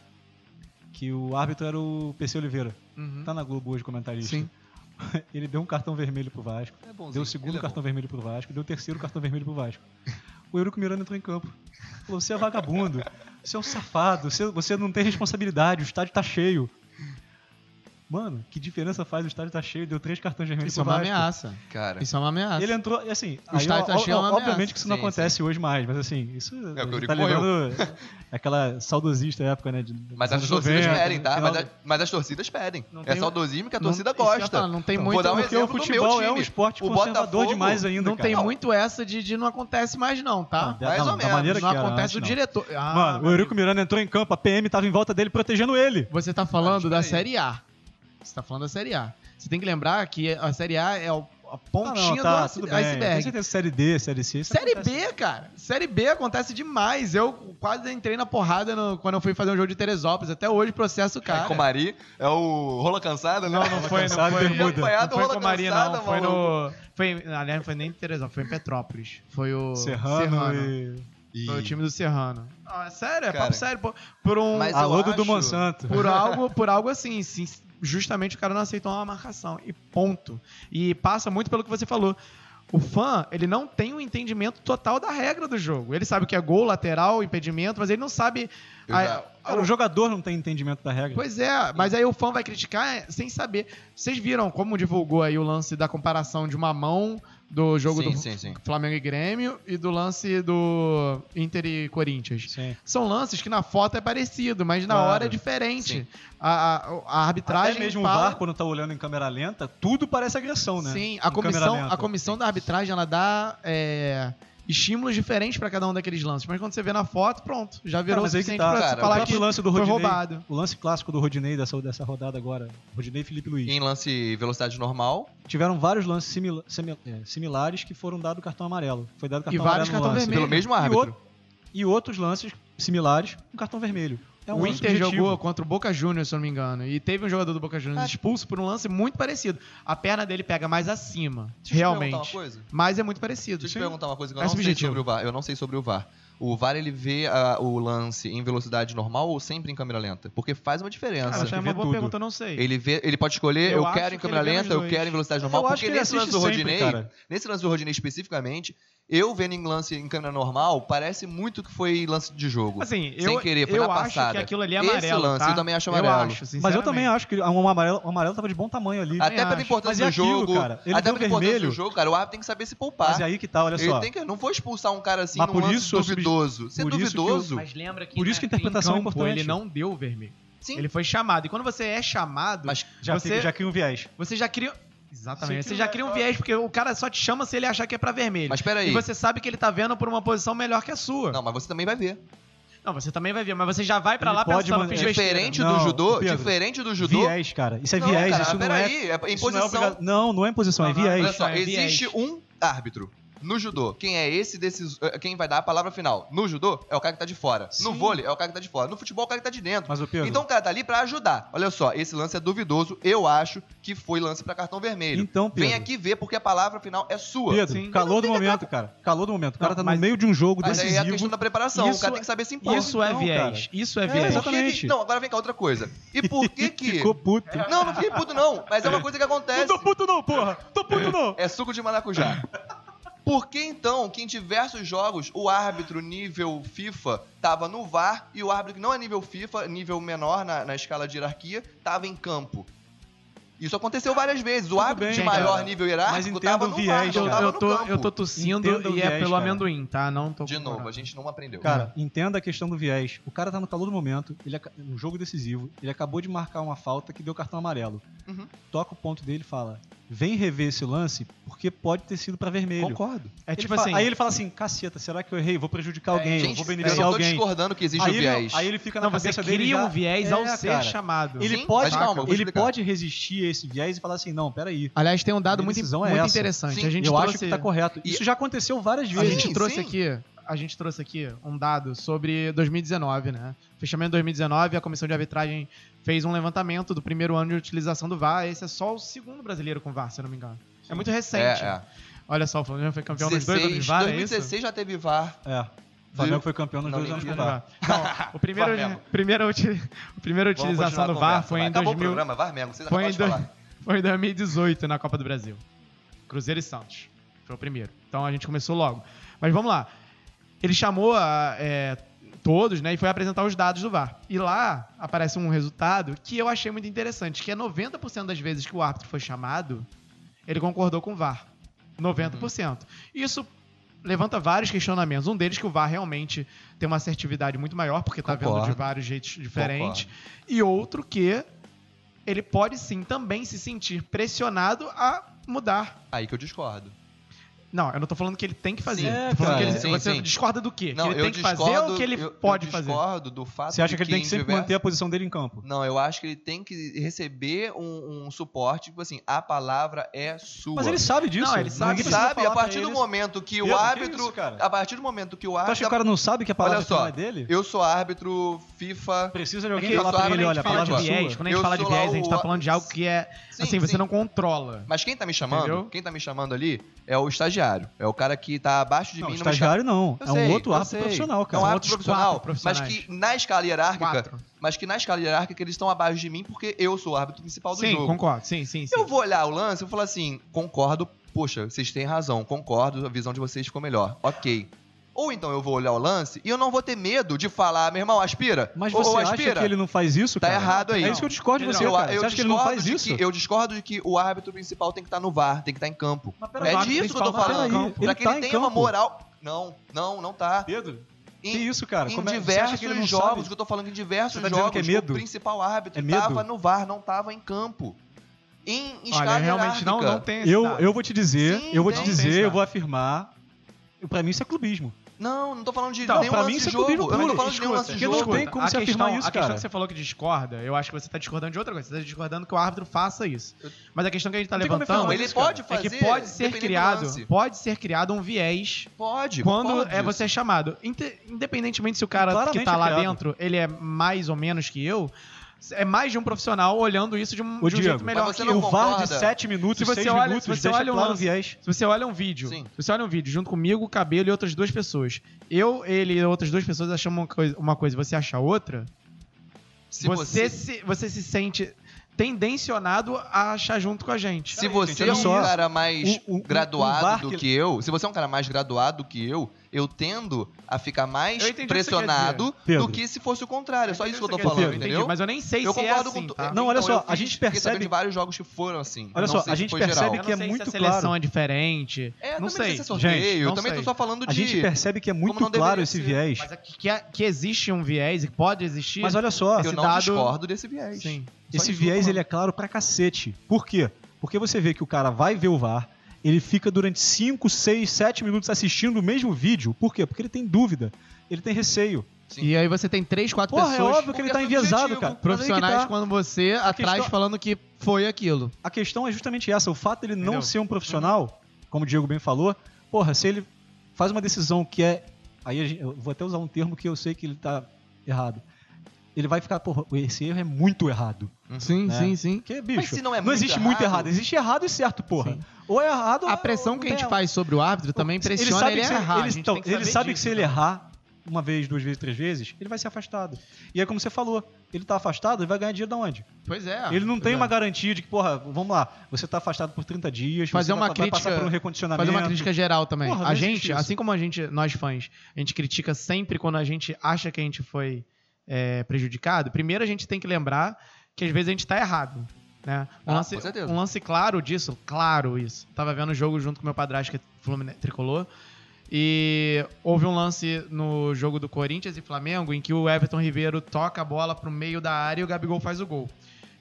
Que o árbitro era o PC Oliveira. Uhum. Tá na Globo hoje, comentarista. Sim. Ele deu um cartão vermelho pro Vasco. É bonzinho, Deu o segundo é cartão bom. vermelho pro Vasco. Deu o terceiro cartão vermelho pro Vasco. O Eurico Miranda entrou em campo. Falou: você é vagabundo. Você é um safado. Você, você não tem responsabilidade. O estádio tá cheio. Mano, que diferença faz o estádio tá cheio? Deu três cartões vermelhos Isso é uma Vasco. ameaça. Cara, Isso é uma ameaça. Ele entrou, e assim, O estádio tá ó- cheio é uma ó- obviamente ameaça. que isso não Sim, acontece hoje mais, mas assim, isso o tá Eurico lembrando aquela saudosista época, né? de- mas as torcidas 90, pedem, tá? final Mas, a- mas as torcidas pedem. Não É tem- saudosismo que a não- torcida ia gosta. falar, não tem Então, muito- Vou dar um porque o exemplo do meu futebol time. é um esporte o conservador Botafogo, demais ainda, Não cara. tem muito essa de, de não acontece mais, não, tá? Mais não, ou menos. maneira não acontece não. diretor. Ah, Mano, o Eurico Miranda entrou em campo, a PM tava em volta dele protegendo ele. Você tá falando da peraí. Série A. Você tá falando da Série A. Você tem que lembrar que a Série A é o, a Ah, pontinha não, tá, do tudo bem. Com iceberg. certeza, série D, série C. isso Série acontece. B, cara. Série B acontece demais. Eu quase entrei na porrada no- quando eu fui fazer um jogo de Teresópolis. Até hoje processo o cara. É, Comari é o rola cansada, né? Não, não foi, não cansado, foi. bermuda. Não Acompanhado, foi rola com Maria, cansada, não. Foi maluco. no. Foi, aliás, não foi nem em Teresópolis, foi em Petrópolis. Foi o. Serrano, e... Foi o time do Serrano. Ah, é sério, é Cara. papo sério. Por, por um. Mas Dudu acho- Monsanto. Por algo, por algo assim, sim, justamente o cara não aceitou uma marcação. E ponto. E passa muito pelo que você falou. O fã, ele não tem um entendimento total da regra do jogo. Ele sabe o que é gol, lateral, impedimento, mas ele não sabe. a-. Cara, o jogador não tem entendimento da regra. Pois é, mas aí o fã vai criticar sem saber. Vocês viram como divulgou aí o lance da comparação de uma mão do jogo Sim, do sim, sim. Flamengo e Grêmio e do lance do Inter e Corinthians. Sim. São lances que na foto é parecido, mas na Claro. hora é diferente. A, a, a arbitragem Até mesmo fala... o VAR, quando tá olhando em câmera lenta, tudo parece agressão, né? Sim, a comissão, a comissão da arbitragem ela dá é, estímulos diferentes pra cada um daqueles lances. Mas quando você vê na foto, pronto, já virou Cara, o suficiente tá. pra Cara, você o falar que lance do foi Rodinei, roubado. O lance clássico do Rodinei dessa, dessa rodada agora. Rodinei e Felipe Luiz. Em lance velocidade normal. Tiveram vários lances simila- simi- é, similares que foram dados cartão amarelo. Foi dado cartão vários amarelo no cartão lance. vermelho. Pelo mesmo E, árbitro. outro- e outros lances similares com cartão vermelho. É um o Inter subjetivo. jogou contra o Boca Juniors, se eu não me engano. E teve um jogador do Boca Juniors Ah. expulso por um lance muito parecido. A perna dele pega mais acima, Deixa eu te perguntar uma realmente. coisa. Mas é muito parecido. Deixa eu te perguntar uma coisa que eu É não sei subjetivo. sobre o VAR. Eu não sei sobre o VAR. O VAR ele vê ah, o lance em velocidade normal ou sempre em câmera lenta? Porque faz uma diferença. Cara, acho essa é que uma boa tudo. pergunta, eu não sei. Ele, vê, ele pode escolher, Eu eu, quero em que câmera lenta, eu quero em velocidade Eu normal. acho Porque que ele nesse lance do sempre, Rodinei, nesse lance do Rodinei especificamente, eu vendo em lance em câmera normal, parece muito que foi lance de jogo. Assim, Sem eu, querer, foi eu na acho passada. que aquilo ali é Esse amarelo. lance tá? eu também acho amarelo. Eu acho, Mas eu também acho que o amarelo, o amarelo tava de bom tamanho ali. Até pela acho. importância Mas do aquilo, jogo. cara? Até pela importância do jogo, cara, o árbitro tem que saber se poupar. Mas é aí que tá, olha Ele só. tem que, não vou expulsar um cara assim Mas num por lance duvidoso. É por isso que eu- duvidoso, Mas lembra que Por isso que a interpretação é importante. ele não deu o vermelho. sim. Ele foi chamado. E quando você é chamado, Mas Já, você, já cria um viés. você já cria. Exatamente. Você já cria um viés. porque o cara só te chama se ele achar que é pra vermelho. Mas peraí. E você sabe que ele tá vendo por uma posição melhor que a sua. Não, mas você também vai ver. Não, você também vai ver, mas você já vai pra Ele lá pode pensando, man- fiz besteira. Diferente Não, do judô, Pedro, diferente do judô. Viés, cara. Isso é Não, viés, cara, isso não é. peraí, é em isso não é posição. obriga- Não, não é em posição, Não, é não, viés. Olha só, É viés. existe um árbitro. No judô, quem é esse desses. eh, Quem vai dar a palavra final? No judô, é o cara que tá de fora. No Sim. vôlei, é o cara que tá de fora. No futebol, é o cara que tá de dentro. Mas o Pedro, Então o cara tá ali pra ajudar. Olha só, esse lance é duvidoso. Eu acho que foi lance pra cartão vermelho. então, Pedro, Vem aqui ver porque a palavra final é sua. Pedro, Sim. calor do momento, cara. Calor do momento. O cara Não, tá mas- no meio de um jogo Mas aí é a questão da preparação. Isso o cara é- tem que saber se impor. Isso é Então, viés. cara. Isso é É, viés. Por que que- exatamente. Não, agora vem cá outra coisa. E por que que... Ficou puto. Não, não fiquei puto não, mas é uma coisa que acontece. Não tô puto não, porra. Tô puto não. É suco de maracujá. Por que então que em diversos jogos o árbitro nível FIFA tava no VAR e o árbitro que não é nível FIFA, nível menor na, na escala de hierarquia, tava em campo? Isso aconteceu várias vezes. O Tudo árbitro bem, de cara. maior nível Mas hierárquico entenda tava o no viés, VAR, cara. tava eu no tô, campo. eu tô tossindo Entenda o e é viés, pelo cara. amendoim, tá? Não tô De novo, a gente não aprendeu. Cara, entenda a questão do viés. O cara tá no calor do momento, ele aca- um jogo decisivo, ele acabou de marcar uma falta que deu cartão amarelo. Uhum. Toca o ponto dele e fala: vem rever esse lance, porque pode ter sido pra vermelho. Concordo. É Ele tipo fa- assim. Aí ele fala assim: caceta, será que eu errei? Vou prejudicar alguém, Gente, vou eu beneficiar não tô alguém. discordando que existe Aí o ele, viés. aí ele fica na Não, você cabeça dele. cria já- um viés É, ao ser cara. chamado. Ele Sim, pode, mas calma, eu ele pode resistir a esse viés e falar assim: não, peraí. Aliás, tem um dado muito, é muito essa. interessante. Sim, a gente eu trouxe, acho que tá correto. Isso já aconteceu várias A vezes. gente Sim, trouxe aqui, a gente trouxe aqui um dado sobre 2019, né? Fechamento de 2019, a comissão de arbitragem fez um levantamento do primeiro ano de utilização do VAR. Esse é só o segundo brasileiro com VAR, se eu não me engano. É muito recente. É, é. Olha só, o Flamengo foi campeão nos dois anos de 16, VAR, é isso? 2016 já teve VAR. É. O Flamengo foi campeão nos Não, dois anos com. VAR. Não, o primeiro, a primeira Vamos utilização do VAR foi em, Acabou 2000, o programa, VAR mesmo, você já foi, em falar. foi em 2018 na Copa do Brasil. Cruzeiro e Santos. Foi o primeiro. Então a gente começou logo. Mas vamos lá. Ele chamou a, é, todos, né? E foi apresentar os dados do VAR. E lá aparece um resultado que eu achei muito interessante, que é 90% das vezes que o árbitro foi chamado, ele concordou com o VAR. 90%. Isso levanta vários questionamentos. Um deles que o VAR realmente tem uma assertividade muito maior, porque tá vendo de Concordo. vários jeitos diferentes. E outro que ele pode sim também se sentir pressionado a mudar. Aí que eu discordo. Não, eu não tô falando que ele tem que fazer. Sim. É, cara. que ele- Sim, você sim. discorda do quê? Não, que ele eu tem que fazer discordo, ou que ele eu- pode eu fazer? discordo do fato Você acha que ele tem que em sempre diversos- manter a posição dele em campo? Não, eu acho que ele tem que receber um, um suporte, tipo assim, a palavra é sua. Mas ele sabe disso. Não, ele sabe. Ninguém precisa sabe, a partir do ele. momento que o que árbitro. isso, a partir do momento que o Tu acha que árbitro. o cara não sabe que a palavra Olha só, é dele? Eu sou árbitro FIFA. Precisa de É alguém que falar eu pra sou ele, olha, a palavra de é viés, sua. quando a gente Eu fala de viés, a gente o- tá falando de algo que é, Sim, assim, você não controla. Mas quem tá me chamando, quem tá me chamando ali é o estagiário. É o cara que tá abaixo de Não, mim estagiário não. Eu é um sei, outro eu árbitro sei. profissional, É um cara. árbitro profissional, mas que na escala hierárquica, Quatro. mas que na escala hierárquica eles estão abaixo de mim porque eu sou o árbitro principal do Sim, jogo. concordo. Sim, sim, sim. Eu vou olhar o lance e vou falar assim, concordo, poxa, vocês têm razão, concordo, a visão de vocês ficou melhor. OK. Ou então eu vou olhar o lance e eu não vou ter medo de falar, meu irmão, aspira. Mas Ou- você ou acha aspira. que ele não faz isso, Tá cara? errado aí. É isso que eu discordo de Não, você, eu, cara. eu Você acha que ele não discordo faz de isso? que- eu discordo de que o árbitro principal tem que estar no VAR, tem que estar em campo. Mas É disso que eu tô tá falando. Pra Ele que tá ele em tenha uma moral. Não, não, não tá. Pedro, Em- que isso, cara? em Como é- acha diversos que ele não jogos, sabe? que eu tô falando que em diversos tá jogos, que é medo? o principal árbitro É medo? tava no VAR, não tava em campo. Em escala Olha, realmente não, não tem esse Eu, eu vou te dizer, Sim, eu vou te. Não dizer, eu vou afirmar. Pra mim isso é clubismo. Não, não tô falando de Então, nenhum pra lance mim de isso é jogo. clubismo Eu não tô puro. falando de nenhum lance de Porque não jogo. tem como a você questão, afirmar isso, A questão cara. que você falou que discorda, eu acho que você tá discordando de outra coisa. Você tá discordando que o árbitro faça isso. Mas a questão que a gente tá Não levantando ele isso, cara. pode é fazer. que pode ser dependendo do criado, lance. pode ser criado um viés Pode. quando concordo é você chamado. Inte- Independentemente se o cara Claramente que tá é lá criado. dentro, ele é mais ou menos que eu, é mais de um profissional olhando isso de um, Ô, de um Diego, jeito melhor você que o VAR de concorda? 7 minutos, Se você 6 olha- minutos, se você olha um claro o viés. Se você olha um vídeo, Sim. se você olha um vídeo junto comigo, o Cabelo e outras duas pessoas, eu, ele e outras duas pessoas achamos uma coisa, uma coisa e você acha outra, Se você, você, se, você se sente tendencionado a achar junto com a gente. se você é um cara mais O- o- o graduado VAR do que- que eu, se você é um cara mais graduado do que eu, eu tendo a ficar mais que pressionado Pedro. do que se fosse o contrário. É só isso que eu tô Entendi, falando, entendi, entendeu? Mas eu nem sei eu se é concordo assim, com tu- tá? Não, olha Então, só, a gente percebe- de vários jogos que foram assim. Olha só, a se gente percebe geral. Que não é sei muito se a seleção claro. é diferente. É, não sei. sei se é sorteio, Gente, eu também sei. tô só falando de... A gente percebe que é muito claro esse viés. Mas é que, que, é- que existe um viés e que pode existir. Mas olha só, Eu não discordo desse viés. Sim. Esse que viés ele é claro pra cacete. Por quê? Porque você vê que o cara vai ver o VAR, ele fica durante 5, 6, 7 minutos assistindo o mesmo vídeo. Por quê? Porque ele tem dúvida, ele tem receio. Sim. E aí você tem três, quatro Porra, é pessoas óbvio que ele tá é enviesado, cara. Profissionais tá. quando você atrás questão- falando que foi aquilo. A questão é justamente essa. O fato dele não Entendeu? ser um profissional, como o Diego bem falou, porra, se ele faz uma decisão que é. Aí a gente- eu vou até usar um termo que eu sei que ele tá errado. Ele vai ficar, porra, esse erro é muito errado. Sim, né? sim, sim. Porque, bicho, se não é muito existe muito errado- errado, existe errado e certo, porra. Sim. Ou é errado A pressão ou que a gente não é. faz sobre o árbitro também ele pressiona sabe ele, que a se errar. A ele, gente então, tem que ele saber sabe que disso se ele também. errar uma vez, duas vezes, três vezes, ele vai ser afastado. E aí, como você falou, ele tá afastado, ele vai ganhar dinheiro da onde? Pois é. ele não tem é. uma garantia de que, porra, vamos lá, você tá afastado por 30 dias, Fazer você uma vai, vai passar crítica- por um recondicionamento. Fazer uma crítica geral também. Porra, não a gente, assim como a gente, nós fãs, a gente critica sempre quando a gente acha que a gente foi é, prejudicado. Primeiro a gente tem que lembrar que às vezes a gente tá errado. Né? Um, Ah, lance, um lance claro disso, claro isso. Tava vendo o jogo junto com meu padrasto que é tricolor. E houve um lance no jogo do Corinthians e Flamengo em que o Everton Ribeiro toca a bola pro meio da área e o Gabigol faz o gol.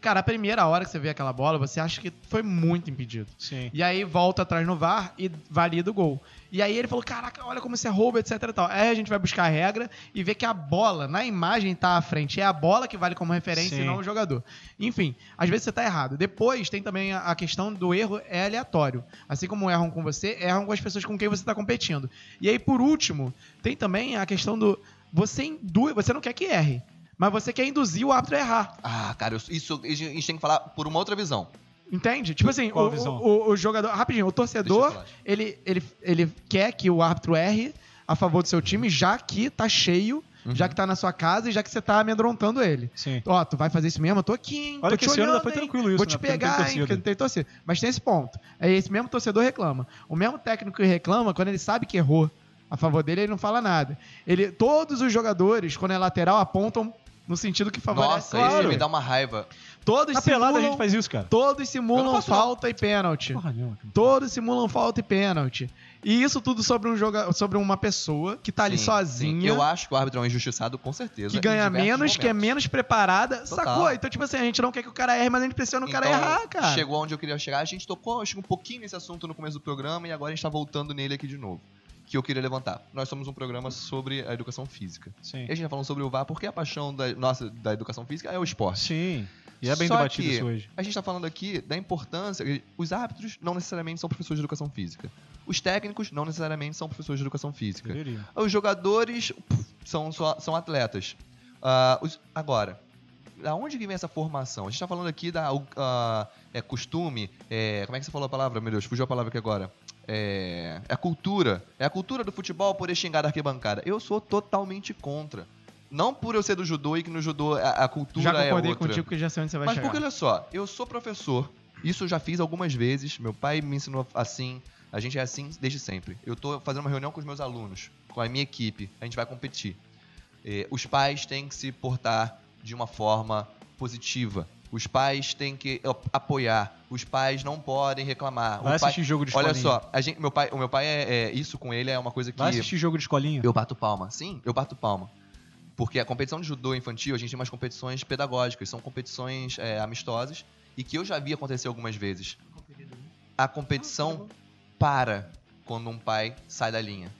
Cara, a primeira hora que você vê aquela bola, você acha que foi muito impedido. Sim. E aí volta atrás no VAR e valida o gol. E aí ele falou: Caraca, olha como você rouba, etc e tal. Aí a gente vai buscar a regra e vê que a bola, na imagem, tá à frente. É a bola que vale como referência Sim. e não o jogador. Enfim, às vezes você tá errado. Depois tem também a, questão do erro é aleatório. Assim como erram com você, erram com as pessoas com quem você tá competindo. E aí, por último, tem também a questão do. Você você não quer que erre. Mas você quer induzir o árbitro a errar. Ah, cara, isso a gente tem que falar por uma outra visão. Entende? Tipo assim, Qual o, o- o jogador. Rapidinho, o torcedor, ele, ele, ele quer que o árbitro erre a favor do seu time, já que tá cheio, Uhum. já que tá na sua casa e já que você tá amedrontando ele. Sim. Ó, tu vai fazer isso mesmo? Eu tô aqui, hein? Olha tô que te esse ano olhando, ainda foi hein? tranquilo isso, Vou te né? Porque não tem pegar, hein? Porque não tem torcida. Mas tem esse ponto. É esse mesmo torcedor reclama. O mesmo técnico que reclama, quando ele sabe que errou a favor dele, ele não fala nada. Ele, todos os jogadores, quando é lateral, apontam no sentido que favorece. Nossa, claro. isso me dá uma raiva. Todos Na pelada a simulam, gente faz isso, cara. todos simulam faço, não. falta e pênalti. Porra nenhuma. Todos simulam falta e pênalti. E isso tudo sobre, um joga... sobre uma pessoa que tá ali Sim, sozinha. sim. Eu acho que o árbitro é um injustiçado, com certeza. que ganha menos, que é momentos. menos preparada, Total. sacou? Então, tipo assim, a gente não quer que o cara erre, mas a gente precisa no cara Então, errar, cara. Chegou onde eu queria chegar. A gente tocou acho, um pouquinho nesse assunto no começo do programa e agora a gente tá voltando nele aqui de novo. Que eu queria levantar. Nós somos um programa sobre a educação física. Sim. E a gente tá falando sobre o VAR porque a paixão da nossa da educação física é o esporte. Sim. E é bem Só debatido isso hoje. A gente tá falando aqui da importância. Os árbitros não necessariamente são professores de educação física. Os técnicos não necessariamente são professores de educação física. Deveria. Os jogadores puf, são, só- são atletas. Ah, os- agora, da onde que vem essa formação? A gente tá falando aqui da ah, é, costume, é, como é que você falou a palavra, meu Deus? Fugiu a palavra aqui agora. É, é a cultura. É a cultura do futebol poder xingar da arquibancada. Eu sou totalmente contra. Não por eu ser do judô e que no judô a, a cultura Já é outra. contigo que já sei onde você vai Mas chegar. porque olha só, eu sou professor, isso eu já fiz algumas vezes, meu pai me ensinou assim, a gente é assim desde sempre. Eu tô fazendo uma reunião com os meus alunos, com a minha equipe, a gente vai competir. Eh, os pais têm que se portar de uma forma positiva. Os pais têm que ap- apoiar. Os pais não podem reclamar. Vai o pai, assistir jogo de olha escolinha. só, a gente, meu pai, o meu pai é, é- isso com ele é uma coisa que Vai assistir jogo de escolinha. eu bato palma. Sim, eu bato palma. Porque a competição de judô infantil, a gente tem umas competições pedagógicas, são competições é, amistosas e que eu já vi acontecer algumas vezes. A competição para quando um pai sai da linha.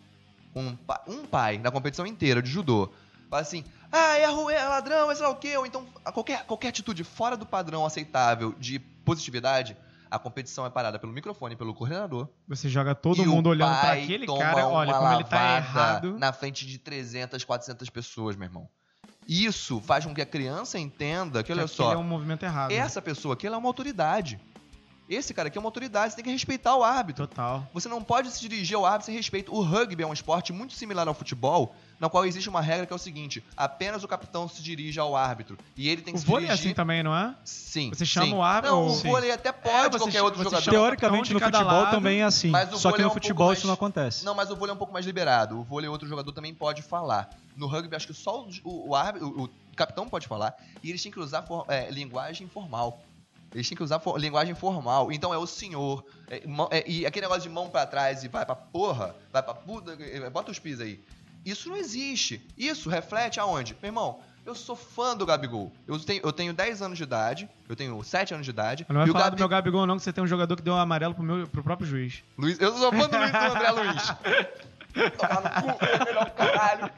Um, pa- um pai, na competição inteira de judô, fala assim: ah, é ruim, é ladrão, é sei lá o quê, ou então qualquer, qualquer atitude fora do padrão aceitável de positividade, a competição é parada pelo microfone, pelo coordenador, Você joga todo mundo olhando pra pai aquele cara, olha como ele tá errado. Na frente de 300, 400 pessoas, meu irmão. Isso faz com que a criança entenda que, olha que só, aquele é um movimento errado. essa pessoa aqui ela é uma autoridade. Esse cara aqui é uma autoridade, você tem que respeitar o árbitro. Total. Você não pode se dirigir ao árbitro sem respeito. O rugby é um esporte muito similar ao futebol, na qual existe uma regra que é o seguinte: apenas o capitão se dirige ao árbitro. E ele tem que O se vôlei é dirigir. assim também, não é? Sim. Você chama sim. o árbitro- Não, o Sim. vôlei até pode É, qualquer outro você jogador. Teoricamente, no futebol lado, também é assim. o Só que é no um futebol mais- isso não acontece. Não, mas o vôlei é um pouco mais liberado. O vôlei outro jogador também pode falar. No rugby, acho que só o, o, o árbitro- o- o capitão pode falar. E eles têm que usar for- é, linguagem formal. Eles têm que usar for- linguagem formal. Então é o senhor. é, mão- é, e aquele negócio de mão pra trás e vai pra porra, vai pra puta, é, bota os pis aí. Isso não existe. Isso reflete aonde? Meu irmão, eu sou fã do Gabigol. Eu tenho, eu tenho 10 anos de idade, eu tenho 7 anos de idade. Não vai e o falar Gabi... do meu Gabigol, não, que você tem um jogador que deu um amarelo pro, meu, pro próprio juiz. Luiz, eu sou fã do Luiz do André Luiz. Tomar no cu, é melhor caralho.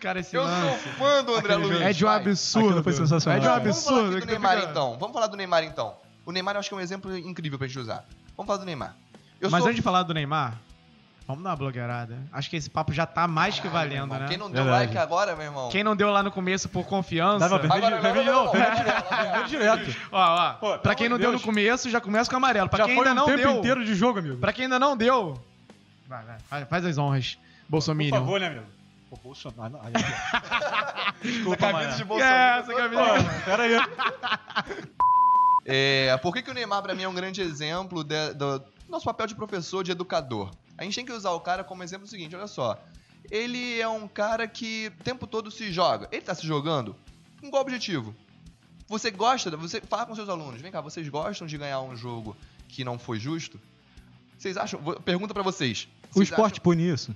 Cara, esse Eu sou lance. fã do André Aquele Luiz. É de um absurdo. Foi sensacional. É de um Vamos Vamos falar absurdo. aqui do Neymar então. Vamos falar do Neymar então. O Neymar eu acho que é um exemplo incrível pra gente usar. Vamos falar do Neymar. Eu Mas sou... antes de falar do Neymar, vamos dar uma blogueirada. Acho que esse papo já tá mais que valendo, irmão, né? Quem não deu Verdade. like agora, meu irmão? Quem não deu lá no começo por confiança. Agora, não, novo. não, ver direto. Ó, ó. Pô, pra quem não de deu no Deus. começo, já começa com amarelo. Pra Já quem foi ainda um não tempo deu. inteiro de jogo, amigo. Pra quem ainda não deu. Vai, vai. faz- as honras. Por Bolsominion. favor, né, amigo? Pô, Bolsonaro. Aí. Desculpa, camisa mano. de Bolsonaro. É, essa camisa. Pô, pera aí. É, por que, que o Neymar pra mim é um grande exemplo de- do nosso papel de professor, de educador? A gente tem que usar o cara como exemplo seguinte, olha só. Ele é um cara que o tempo todo se joga. Ele tá se jogando com qual objetivo? Você gosta, você fala com seus alunos, vem cá, vocês gostam de ganhar um jogo que não foi justo? Vocês acham, pergunta pra vocês. O esporte pune isso.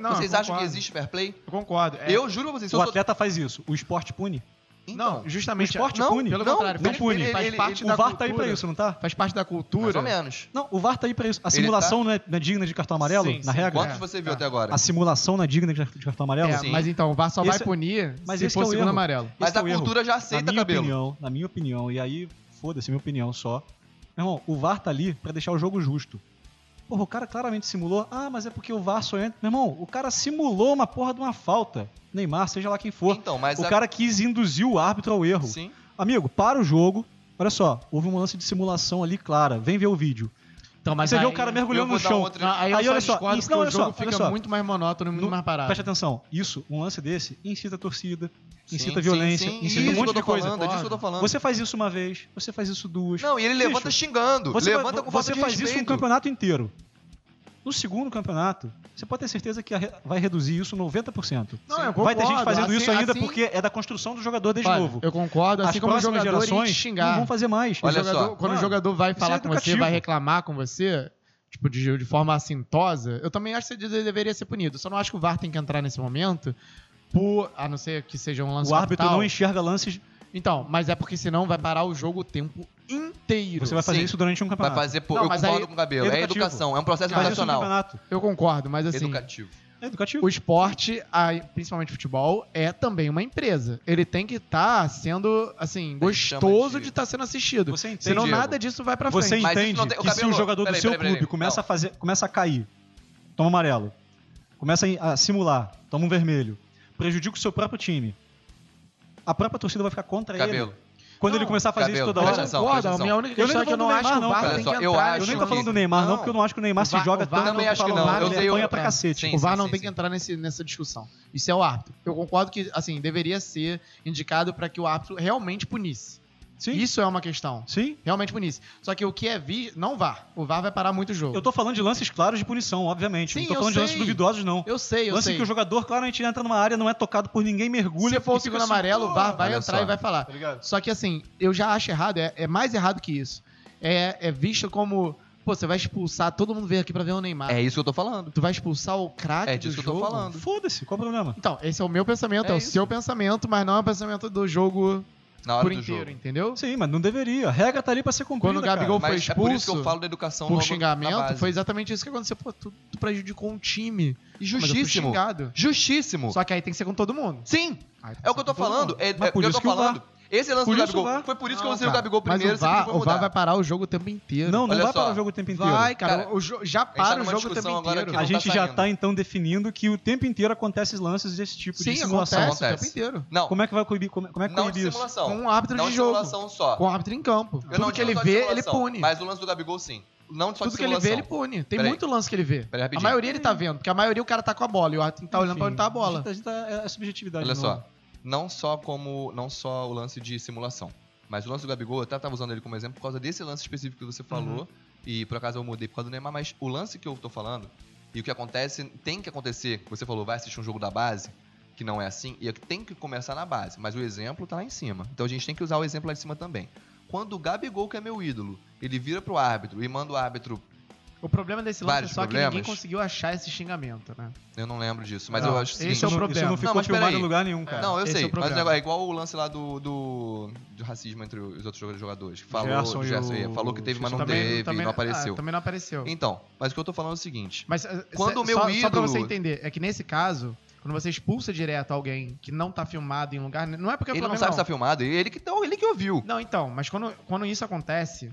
Não, vocês acham que existe fair play? Eu concordo. É, Eu juro pra vocês, se O eu sou... atleta faz isso. O esporte pune. Então, Não, justamente. O esporte não, pune. Pelo Não, contrário, não faz, pune. faz Ele- parte O da VAR tá aí cultura. pra isso, não tá? Faz parte da cultura. mais ou menos. Não, o VAR tá aí pra isso. A Ele simulação não, é, não é digna de cartão amarelo, Sim, na sim. regra? Quantos você viu Tá. até agora? A simulação não é digna de cartão amarelo? É, Sim. mas então, o VAR só vai Esse- punir mas se esse for é o o segundo erro. amarelo. Mas Esse é a o erro. cultura já na aceita minha cabelo. opinião, na minha opinião, e aí, foda-se, minha opinião só. Meu irmão, o VAR tá ali pra deixar o jogo justo. Porra, o cara claramente simulou. Ah, mas é porque o VAR só entra. Meu irmão, o cara simulou uma porra de uma falta. Neymar, seja lá quem for. Então, mas o a- cara quis induzir o árbitro ao erro. Sim. Amigo, para o jogo. Olha só, houve um lance de simulação ali clara. Vem ver o vídeo. Então, Você vê o cara mergulhando no chão. outra- Não, aí Aí, só olha só, isso- não, o olha jogo só, olha fica só. muito mais monótono e muito No- mais parado. Preste atenção, isso, um lance desse, incita a torcida, incita Sim, violência, sim, sim. incita Isso um monte de coisa. falando, é disso que eu tô falando. Você faz isso uma vez, você faz isso duas. Não, e ele Bicho, levanta xingando. Você, levanta vai- com você faz isso um respeito. campeonato inteiro. No segundo campeonato, você pode ter certeza que vai reduzir isso 90%. Não, eu vai ter gente concordo. fazendo assim- isso ainda assim- porque é da construção do jogador desde Olha, novo. Eu concordo, assim As como o próximas jogador gerações xingar. não vão fazer mais. O Olha jogador- só. quando Mano, o jogador vai isso falar é com você, vai reclamar com você, tipo, de, de forma assintosa, eu também acho que ele deveria ser punido. Só não acho que o VAR tem que entrar nesse momento, por, a não ser que seja um lance O árbitro capital. não enxerga lances. Então, mas é porque senão vai parar o jogo o tempo inteiro. Você vai fazer Sim. isso durante um Vai campeonato. fazer, pô, Não, eu concordo aí- com o Gabriel. É educativo. educação, é um processo no educacional. campeonato. Eu concordo, mas assim, Educativo. É educativo. o esporte, principalmente o futebol, é também uma empresa. Ele tem que estar sendo, assim, gostoso de- estar sendo assistido. Você entende, Senão Diego? nada disso vai pra Você frente. Isso entende tem- que se o jogador peraí, do seu peraí, clube peraí. começa Não. a fazer, começa a cair, toma um amarelo, começa a simular, toma um vermelho, prejudica o seu próprio time, a própria torcida vai ficar contra ele. Cabelo. Quando Não, ele começar a fazer cabelo, isso toda presta hora. atenção, concordo, presta a minha única Eu nem questão é tô que eu não falando acho do que o Neymar, VAR não, só, entrar eu nesse Eu nem tô falando do Neymar, não, porque eu não acho que o Neymar O se joga o VAR tanto. também eu acho que não. ele apanha pra é, cacete. sim. o VAR não sim, tem que entrar nesse, nessa discussão. Isso é o árbitro. Eu concordo que, assim, deveria ser indicado para que o árbitro realmente punisse. Sim, Isso é uma questão. sim. Realmente punisse. Só que o que é vi, não VAR. O VAR vai parar muito o jogo. Eu tô falando de lances claros de punição, obviamente. Sim, não tô eu falando de lances sei. duvidosos, não. Eu sei, eu lance sei. que o jogador claramente entra numa área, não é tocado por ninguém, mergulha. Se for o segundo assim, amarelo, o VAR vai entrar só. e vai falar. Tá ligado? Só que assim, eu já acho errado, é, é mais errado que isso. É, é visto como, pô, você vai expulsar, todo mundo veio aqui pra ver o Neymar. É isso que eu tô falando. Tu vai expulsar o craque É do disso que eu tô jogo? falando. Foda-se, qual o problema? Então, esse é o meu pensamento, é, É o isso. seu pensamento, mas não é o pensamento do jogo Na hora por do inteiro, jogo. entendeu? Sim, mas não deveria. A regra tá ali pra ser cumprida, Quando o Gabigol cara. foi Mas é por isso que expulso eu falo da educação por xingamento, foi exatamente isso que aconteceu. Pô, tu, tu prejudicou um time. E justíssimo. Justíssimo. Só que aí tem que ser com todo mundo. Sim, é o que eu tô todo falando. É, é por o que eu isso tô falando. Esse lance Por do o Gabigol. VAR. Foi por isso que eu Não, lancei o cara, Gabigol mas primeiro. o VAR, o VAR mudar. vai parar o jogo o tempo inteiro. Não, não Olha vai só. parar o jogo o tempo inteiro. Vai, cara. Cara, o jo- já tá para o numa jogo o tempo inteiro. A não gente tá já tá então definindo que o tempo inteiro acontece lances desse tipo Sim, de simulação. acontece, o tempo inteiro. Não, Como é que vai coibir? Como, como é que não de isso? simulação. Com um árbitro não de jogo. simulação só. Com o árbitro em campo. Eu Tudo que ele vê, ele pune. Mas o lance do Gabigol, sim. Não só Tudo que ele vê, ele pune. Tem Peraí. muito lance que ele vê. Peraí, A maioria ele tá vendo, porque a maioria o cara tá com a bola e o árbitro tá olhando pra onde tá a bola. A gente tá, é a subjetividade. Olha só, novo. Não só como não só o lance de simulação, mas o lance do Gabigol, eu até tava usando ele como exemplo por causa desse lance específico que você falou, Uhum. e por acaso eu mudei por causa do Neymar, mas o lance que eu tô falando e o que acontece, tem que acontecer, você falou, vai assistir um jogo da base, que não é assim, e tem que começar na base, mas o exemplo tá lá em cima. Então a gente tem que usar o exemplo lá em cima também. Quando o Gabigol, que é meu ídolo, ele vira pro árbitro e manda o árbitro, O problema desse lance Vários é só que problemas. ninguém conseguiu achar esse xingamento, né? eu não lembro disso, mas Não, eu acho o esse é o Isso não- problema. Isso não ficou Não, filmado em lugar nenhum, cara. Não, eu esse sei, é mas negócio é igual o lance lá do, do, do racismo entre os outros jogadores. Que falou, Gerson e Gerson, o- é, falou que teve, mas não Também- teve, também- não apareceu. ah, também não apareceu. Então, mas o que eu tô falando é o seguinte. Mas Quando cê- o meu só, só pra ídolo- você entender, é que nesse caso, quando você expulsa direto alguém que não tá filmado em lugar, não é porque ele não sabe se tá filmado, ele que, então, ele que ouviu. Não, então, mas quando, quando isso acontece,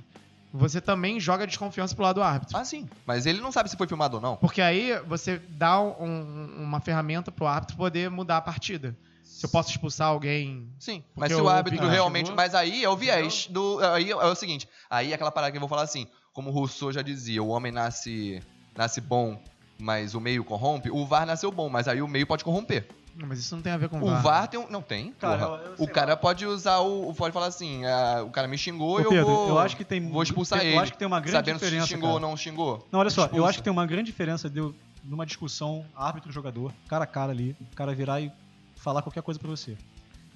você também joga desconfiança pro lado do árbitro. Ah, sim. Mas ele não sabe se foi filmado ou não. Porque aí você dá um- uma ferramenta pro árbitro poder mudar a partida. Se eu posso expulsar alguém. Sim. Mas se o árbitro realmente. chegou- Mas aí é o viés do. Aí é o seguinte. Aí é aquela parada que eu vou falar assim. Como o Rousseau já dizia, o homem nasce, nasce bom, mas o meio corrompe. O VAR nasceu bom, mas aí o meio pode corromper. Não, mas isso não tem a ver com O VAR, tem um. Não tem. Cara, eu- eu o cara pode usar o. Pode falar assim: ah, o cara me xingou Ô, e eu Pedro, vou. eu acho que tem. Vou expulsar eu ele. acho que tem uma grande sabendo diferença. se xingou ou cara. não xingou. Não, olha só, eu Expulsa. acho que tem uma grande diferença de eu, numa discussão árbitro-jogador, cara a cara ali, o cara virar e falar qualquer coisa pra você.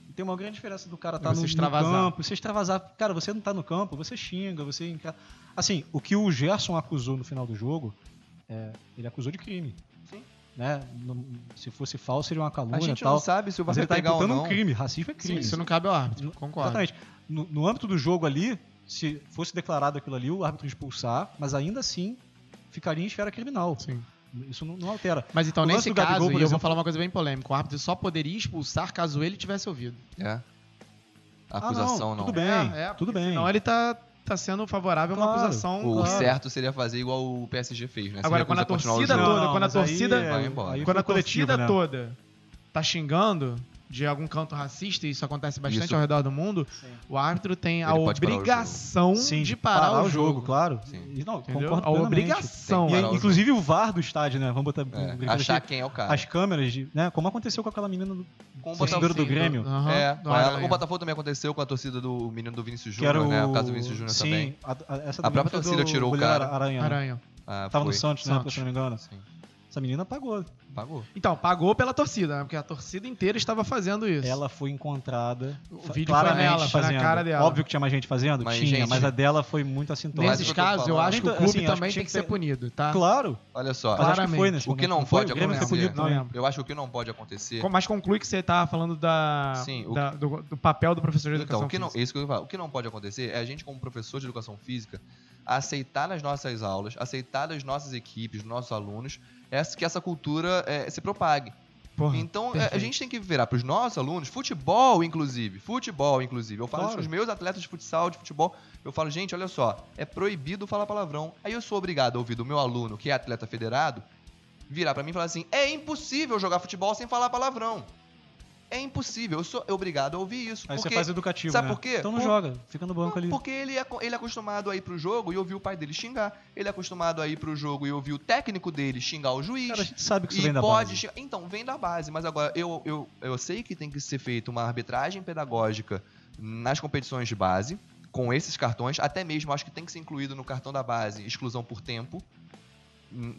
E tem uma grande diferença do cara estar você no, no campo, você extravasar. Cara, você não tá no campo, você xinga, você. Assim, o que o Gerson acusou no final do jogo, é, ele acusou de crime. Sim. Né? Não- se fosse falso, seria uma A calúnia e gente tal. não sabe se o VAR vai tá pegar ou não. um crime. Racismo é Sim, crime. isso não cabe ao árbitro. No- Concordo. Exatamente. No, no âmbito do jogo ali, se fosse declarado aquilo ali, o árbitro expulsar, mas ainda assim ficaria em esfera criminal. Sim. Isso não, não altera. Mas então, nesse Gabigol, caso, por e eu vou exemplo- falar uma coisa bem polêmica, o árbitro só poderia expulsar caso ele tivesse ouvido. É. A Ah, acusação não. Tudo bem, É, é, tudo bem. Senão ele tá, tá sendo favorável a uma Claro. acusação. O Claro. certo seria fazer igual o PSG fez, né? Se Agora, quando a recusa continuar o torcida jogo. toda- quando a mas aí torcida- é- aí Quando foi a torcida né? toda tá xingando de algum canto racista, e isso acontece bastante Isso. ao redor do mundo, Sim. o árbitro tem a Ele parar o obrigação Sim, de parar, o jogo. claro. Sim. E, não, A plenamente. obrigação. E, Parar o inclusive o VAR do estádio, né? Vamos botar É, achar aqui. quem é o cara. As câmeras, de, né? Como aconteceu com aquela menina do Com o torcedor do Botafogo. Grêmio. Aham, É, ela. O Botafogo também aconteceu com a torcida do menino do Vinícius Júnior, o... né? O caso do Vinícius Júnior também. A, a- essa A própria torcida tirou o cara. Aranha. né? Aranha. Ah, Tava no Santos, né? Se não me engano. Sim. Essa menina pagou. Pagou. Então, pagou pela torcida, né? Porque a torcida inteira estava fazendo isso. Ela foi encontrada. O vídeo foi nela, foi na fazendo. cara dela. Óbvio que tinha mais gente fazendo? Mas, tinha, gente, mas a dela foi muito assintosa. Mas Nesses casos, eu acho que o Então, clube assim, também que tem que que ser punido, tá? Claro. Olha só. Mas acho que Claramente. foi nesse O que não foi? pode foi acontecer. punido Não. Eu acho que o que não pode acontecer. Mas conclui que você tá falando da, Sim, o da- do, do papel do professor de educação Então, o que, não, física. isso que eu falar. O que não pode acontecer é a gente, como professor de educação física, aceitar nas nossas aulas, aceitar das nossas equipes, dos nossos alunos, essa, que essa cultura eh, se propague. Porra, Então, é, a perfeito. gente tem que virar para os nossos alunos, futebol, inclusive. Futebol, inclusive. Eu falo Claro. os meus atletas de futsal, de futebol. Eu falo, gente, olha só, é proibido falar palavrão. Aí eu sou obrigado a ouvir do meu aluno, que é atleta federado, virar para mim e falar assim: é impossível jogar futebol sem falar palavrão. É impossível. Eu sou obrigado a ouvir isso. Aí porque você faz educativo, sabe né? por quê? Então não Por- joga, fica no banco não, ali. Porque ele é, ele é acostumado a ir pro jogo e ouvir o pai dele xingar. Ele é acostumado a ir pro jogo e ouvir o técnico dele xingar o juiz. Cara, a gente sabe que isso vem da pode base. xingar- Então, vem da base. Mas agora, eu, eu, eu sei que tem que ser feita uma arbitragem pedagógica nas competições de base, com esses cartões. Até mesmo, acho que tem que ser incluído no cartão da base exclusão por tempo.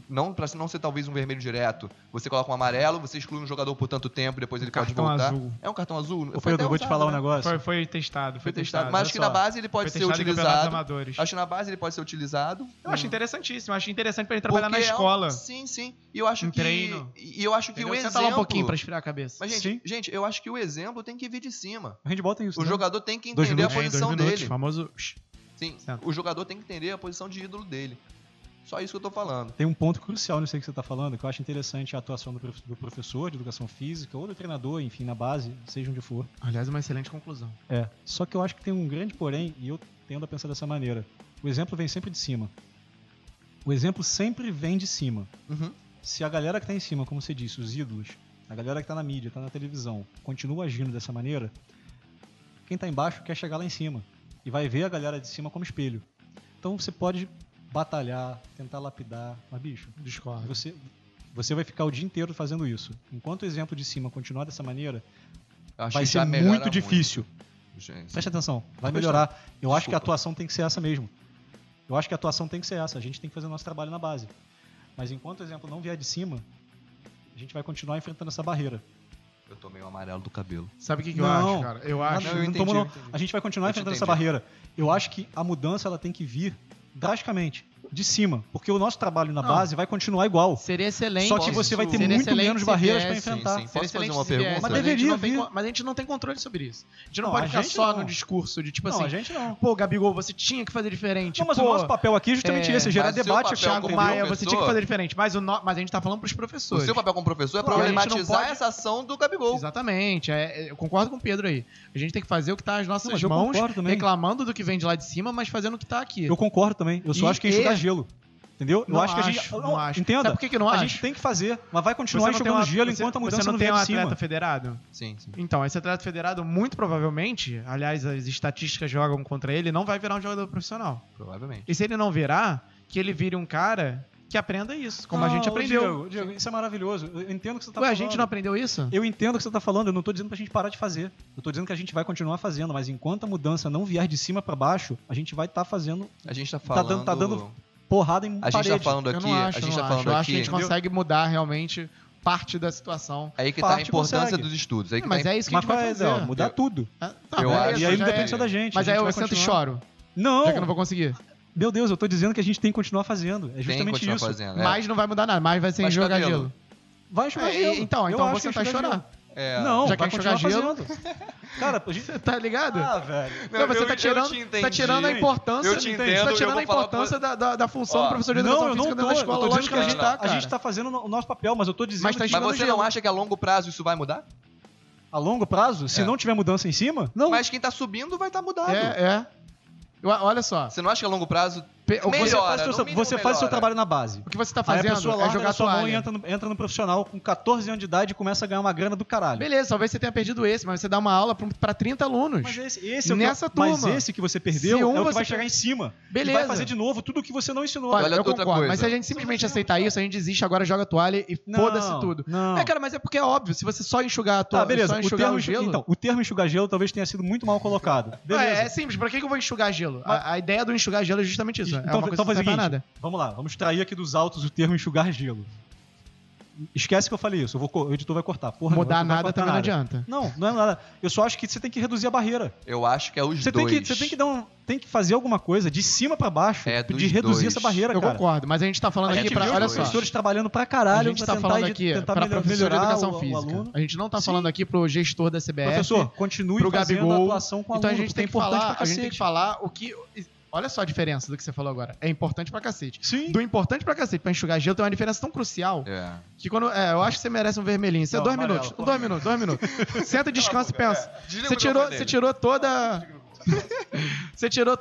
Não para não ser talvez um vermelho direto. Você coloca um amarelo, você exclui um jogador por tanto tempo, depois ele pode voltar. azul. É um cartão azul. Ô, Foi Pedro, eu vou te falar um né? negócio. Foi, foi testado, foi, Foi testado. Mas olha acho que na base ele pode Foi ser testado utilizado. amadores. Acho que na base ele pode ser utilizado. Eu acho interessantíssimo, acho interessante pra ele trabalhar na Porque é um- escola. sim, sim. E eu acho Em que. treino. E eu acho que Entendeu? o Senta exemplo. lá um pouquinho pra esfriar a cabeça. Mas, gente, Sim. gente, eu acho que o exemplo tem que vir de cima. O handball tem isso. O né? jogador tem que entender a. É, dois posição minutos, dele. famoso... Sim, Certo. o jogador tem que entender a posição de ídolo dele. Só isso que eu tô falando. Tem um ponto crucial nisso aí que você está falando, que eu acho interessante a atuação do, prof- do professor de educação física ou do treinador, enfim, na base, seja onde for. Aliás, uma excelente conclusão. É. Só que eu acho que tem um grande porém, e eu tendo a pensar dessa maneira. O exemplo vem sempre de cima. O exemplo sempre vem de cima. Uhum. Se a galera que tá em cima, como você disse, os ídolos, a galera que tá na mídia, tá na televisão, continua agindo dessa maneira, quem tá embaixo quer chegar lá em cima. E vai ver a galera de cima como espelho. Então você pode batalhar, tentar lapidar, mas bicho, Discordo. você, você vai ficar o dia inteiro fazendo isso. Enquanto o exemplo de cima continuar dessa maneira, Eu acho vai ser muito difícil. Gente, Preste atenção, vai melhorar. Eu acho que a Desculpa. atuação tem que ser essa mesmo. Eu acho que a atuação tem que ser essa. A gente tem que fazer o nosso trabalho na base. Mas enquanto o exemplo não vier de cima, a gente vai continuar enfrentando essa barreira. Eu tomei o amarelo do cabelo. Sabe o que, que eu Não. acho, cara? Eu acho... Não, eu não entendi, não. eu entendi. A gente vai continuar Eu enfrentando essa barreira. Eu acho que a mudança ela tem que vir drasticamente, de cima. Porque o nosso trabalho na Não. base vai continuar igual. Seria excelente. Só que você vai ter Seria muito menos barreiras para enfrentar. sim, sim. Posso fazer uma pergunta? Mas a gente deveria não tem Mas a gente não tem controle sobre isso. A gente não, Não, pode ficar só não. no discurso de tipo não, assim, a gente não. pô, Gabigol, você tinha que fazer diferente. Não, mas pô, o nosso papel aqui é justamente é, esse, gerar o debate. Thiago Maia, professor- você tinha que fazer diferente. Mas, o no- mas a gente tá falando pros O professores. seu papel como professor é problematizar pode- essa ação do Gabigol. Exatamente. é- é- eu concordo com o Pedro aí. A gente tem que fazer o que tá nas nossas mãos, reclamando do que vem de lá de cima, mas fazendo o que tá aqui. Eu concordo também. Eu só acho que enxugar gelo. Entendeu? Eu Não acho que a gente. acho, não acho. Entenda. Sabe por que que não a acho? gente tem que fazer, mas vai continuar não enxugando uma- gelo você- enquanto a mudança Você não não tem um de cima. atleta federado? Sim, sim. Então, esse atleta federado, muito provavelmente, aliás, as estatísticas jogam contra ele, não vai virar um jogador profissional. Provavelmente. E se ele não virar, que ele vire um cara que aprenda isso, como a Não, gente ô, aprendeu. Diego, Diego, isso é maravilhoso. Eu entendo o que você tá Ué, a falando. gente não aprendeu isso? Eu entendo o que você tá falando, eu não tô dizendo pra gente parar de fazer. Eu tô dizendo que a gente vai continuar fazendo, mas enquanto a mudança não vier de cima pra baixo, a gente vai estar fazendo A gente tá Tá falando. dando- tá dando porrada em A gente parede. tá falando eu aqui. não acho, a gente eu tá não falando acho. Eu acho aqui. que a gente consegue mudar realmente parte da situação. Aí que tá a importância consegue. dos estudos. Aí que mas tá a é isso que a gente vai é a fazer. Mudar Eu- tudo. Ah, tá, Eu beleza, acho- E aí não é- depende só da gente. Mas a aí gente eu sento e choro, Não, já que eu não vou conseguir. Meu Deus, eu tô dizendo que a gente tem que continuar fazendo. É tem que justamente isso. fazendo. é. Mas não vai mudar nada, mais vai ser Mas jogar cabelo? gelo. Vai enxugar É, gelo. então, então eu que e enxugar chorar. É. gelo. Não, Já vai quer continuar enxugar fazendo. Cara, a gente... Você tá ligado? Ah, velho. Não, você eu- tá eu tirando, tá tirando a importância. Eu te Você entendo, tá eu tirando a importância da, da, da função Ó, do professor de educação Não, eu não física tô. dentro da Eu escola. tô dizendo Lógico que a que gente, não tá, tá, a gente tá fazendo o nosso papel, mas eu tô dizendo Mas tá que Mas você gelo. não acha que a longo prazo isso vai mudar? a longo prazo, se É. não tiver mudança em cima, não. Mas quem tá subindo vai estar mudado. É, é. Eu- olha só. Você não acha que a longo prazo. Pe- o que Melhor. você- faz, o seu, mínimo você faz o seu melhora. trabalho na base. O que você tá Aí a fazendo pessoa é jogar da sua mão toalha. e entra no, entra no profissional com 14 anos de idade e começa a ganhar uma grana do caralho. Beleza, talvez você tenha perdido esse, mas você dá uma aula pra- pra 30 alunos. Mas esse, esse é o Nessa que, mas turma. esse que você perdeu Se um é o que você vai per- chegar em cima. Beleza. E vai fazer de novo tudo o que você não ensinou. Olha, Olha eu outra concordo, coisa. mas se a gente simplesmente aceitar isso, a gente desiste, agora joga a toalha e foda-se tudo. Não. É, cara, mas é porque é óbvio, se você só enxugar a Tá, toalha, beleza. só O enxugar termo, o gelo... então, o termo enxugar gelo talvez tenha sido muito mal colocado. Beleza. É, é simples, pra que que eu vou enxugar gelo? A, a ideia do enxugar gelo é justamente isso. É então, uma coisa então faz o não pra seguinte, nada. vamos lá, vamos extrair aqui dos autos o termo enxugar gelo. esquece que eu falei isso. Eu vou, o editor vai cortar. Porra, Mudar não nada também não nada. adianta. Não, não é nada. Eu só acho que você tem que reduzir a barreira. Eu acho que é os Você tem, dois. que, você tem que dar um, tem que fazer alguma coisa de cima pra baixo É, de reduzir dois. essa barreira, Eu cara. concordo, mas a gente tá falando A aqui gente pra. Olha os só. professores trabalhando pra A caralho gente pra tá tentar, falando aqui tentar para melhor- professor de melhorar educação o- o física. aluno. A gente não tá Sim. falando aqui pro gestor da CBF. Professor, continue pro fazendo Gabigol. a atuação com o então a aluno, gente porque tem é que importante falar, pra a gente tem que falar o que. Olha só a diferença do que você falou agora. É importante pra cacete. Sim. Do importante pra cacete pra enxugar gelo tem uma diferença tão crucial É. que quando. É, eu acho que você merece um vermelhinho. Você é dois amarelo, minutos. porra. Dois minutos, dois minutos. Senta, descansa e pensa. Desliga Você tirou, você tirou toda. você tirou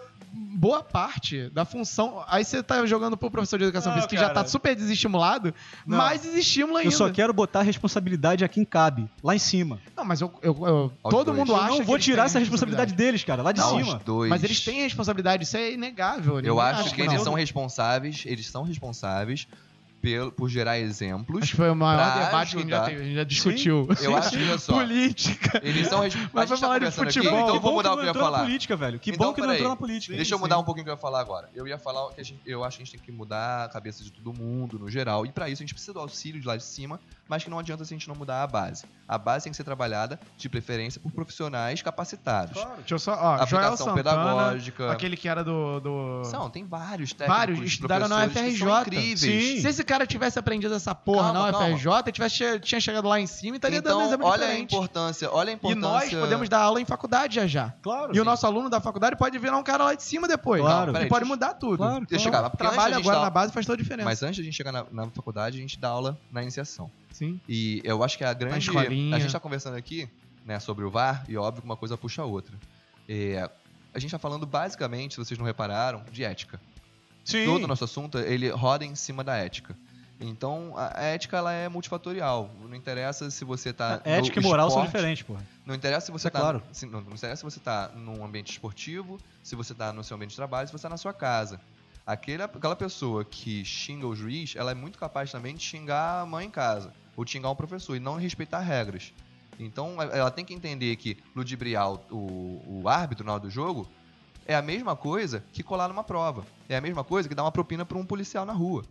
boa parte da função. Aí você tá jogando pro professor de educação Não, física que já tá cara. super desestimulado, Não. mais desestimula ainda. Eu só quero botar a responsabilidade a quem cabe, lá em cima. Não, mas eu, eu- eu- todo dois. mundo Eu acha. não que vou tirar essa responsabilidade deles, cara, lá de Não, cima. Mas eles têm responsabilidade, isso é inegável. Eu acho que eles não. são responsáveis, eles são responsáveis pelo, por gerar exemplos. Acho que foi o maior debate que a gente já, ajudar. teve, a gente já discutiu. Eu acho que, olha só, Política. eles são. Mas vai falar de futebol. Aqui, então eu vou mudar o que eu ia falar. política, velho. Que Então, bom que não entrou na política. Deixa eu sim. mudar um pouquinho o que eu ia falar agora. Eu ia falar que a gente- eu acho que a gente tem que mudar a cabeça de todo mundo, no geral. E pra isso a gente precisa do auxílio de lá de cima, mas que não adianta se a gente não mudar a base. A base tem que ser trabalhada, de preferência, por profissionais capacitados. Deixa eu só. Ó, Joel Aplicação Santana, pedagógica. aquele que era do. do... São, tem vários técnicos, Vários estudaram na UFRJ. incríveis. Sim. Se esse cara tivesse aprendido essa porra Calma, na UFRJ, tivesse, tinha chegado lá em cima e estaria dando um Então, exemplo olha a diferente. importância, olha a E importância. nós podemos dar aula em faculdade já já. Claro. E o sim. nosso aluno da faculdade pode virar um cara lá de cima depois. Claro. E Peraí, pode mudar tudo. Claro, claro. chegar, Trabalho a agora dá- na base faz toda a diferença. Mas antes de a gente chegar na, na faculdade, a gente dá aula na iniciação. Sim. E eu acho que a grande. escolinha. A gente tá conversando aqui, né, sobre o VAR, e óbvio que uma coisa puxa a outra. É, a gente tá falando basicamente, se vocês não repararam, de ética. Sim. Todo o nosso assunto, ele roda em cima da ética. Então, a ética ela é multifatorial. Não interessa se você tá. A ética no e moral são esporte, diferentes, porra. Não interessa se você É tá. claro. se- não, não interessa se você tá num ambiente esportivo, se você tá no seu ambiente de trabalho, se você tá na sua casa. Aquele, aquela pessoa que xinga o juiz, ela é muito capaz também de xingar a mãe em casa, ou xingar um professor, e não respeitar regras. Então, a- ela tem que entender que ludibriar o, o, o árbitro na hora do jogo é a mesma coisa que colar numa prova. É a mesma coisa que dar uma propina para um policial na rua.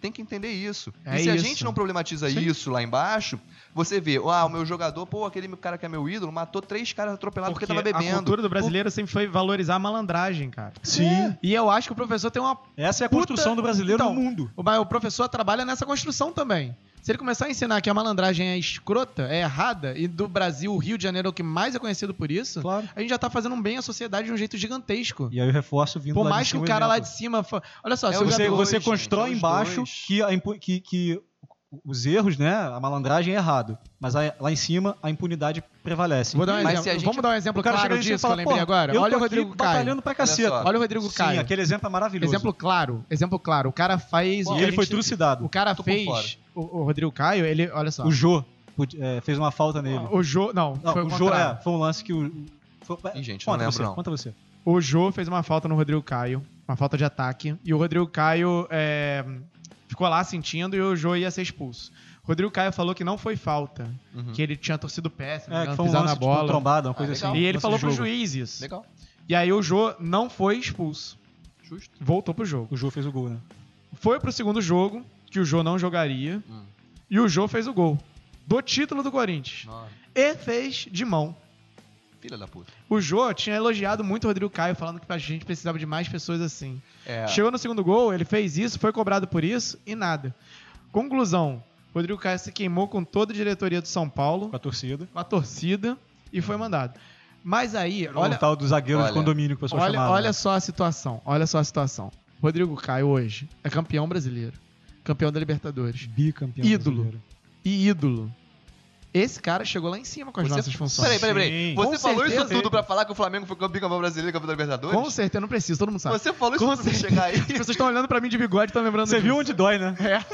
Tem que entender isso. É e se a isso. gente não problematiza Sim. isso lá embaixo, você vê, ah, o meu jogador, pô, aquele cara que é meu ídolo, matou três caras atropelados porque, tava a bebendo. cultura do brasileiro sempre foi valorizar a malandragem, cara. Sim. E eu acho que o professor tem uma. Essa é a Puta- construção do brasileiro Então, no mundo. O o professor trabalha nessa construção também. Se ele começar a ensinar que a malandragem é escrota, é errada, e do Brasil, o Rio de Janeiro é o que mais é conhecido por isso, Claro. a gente já tá fazendo um bem à sociedade de um jeito gigantesco. E aí o reforço vindo Por mais que o o cara lá de cima. Olha só, É Você, você gente, constrói é embaixo dois. que, que, que os erros, né? A malandragem é errado. Mas aí, lá em cima a impunidade prevalece. Vou dar um Mas exemplo. a gente- Vamos dar um exemplo o cara claro disso que eu fala, lembrei "Pô, agora? eu Olha tô o Rodrigo aqui Caio. batalhando pra caceta. só. Olha o Rodrigo Sim, Caio. aquele exemplo é maravilhoso. Exemplo claro, exemplo claro. O cara fez. o e a ele foi gente- trucidado. O cara Tô fez. O, o Rodrigo Caio, ele. Olha só. O Jô é, fez uma falta nele. O Jô. Não, Não, foi o o Jô é, foi um lance que o. Foi, Ih, gente, não conta lembro, você, não. Conta você. O Jô fez uma falta no Rodrigo Caio, uma falta de ataque, e o Rodrigo Caio é, ficou lá sentindo e o Jô ia ser expulso. Rodrigo Caio falou que não foi falta, Uhum. que ele tinha torcido péssimo, É, não que foi um pisar lance na tipo, bola. trombada, uma coisa Ah, assim. e ele lance falou pro juiz isso. Legal. E aí o Jô não foi expulso. Justo. Voltou pro jogo. O Jô fez o gol, né? Foi pro segundo jogo, que o Jô não jogaria, Hum. e o Jô fez o gol. Do título do Corinthians. Nossa, E fez de mão. Filha da puta. O Jô tinha elogiado muito o Rodrigo Caio, falando que a gente precisava de mais pessoas assim. É, Chegou no segundo gol, ele fez isso, foi cobrado por isso e nada. Conclusão: Rodrigo Caio se queimou com toda a diretoria do São Paulo, Com a torcida. com a torcida e foi mandado. Mas aí, Olha, olha, o tal do zagueiro olha, de condomínio que o pessoal olha, chamava. olha né? só a situação. Olha só a situação. Rodrigo Caio hoje é campeão brasileiro, campeão da Libertadores Bicampeão Ídolo. brasileiro. e ídolo. Esse cara chegou lá em cima com as Você- nossas funções. Peraí, peraí, peraí. Sim. Você Com falou certeza. isso tudo pra falar que o Flamengo foi campeão brasileiro e campeão da Libertadores? Com certeza, não precisa, todo mundo sabe. Você falou isso Com tudo pra chegar aí? As pessoas estão olhando pra mim de bigode e estão lembrando Você viu disso. onde dói, né? É.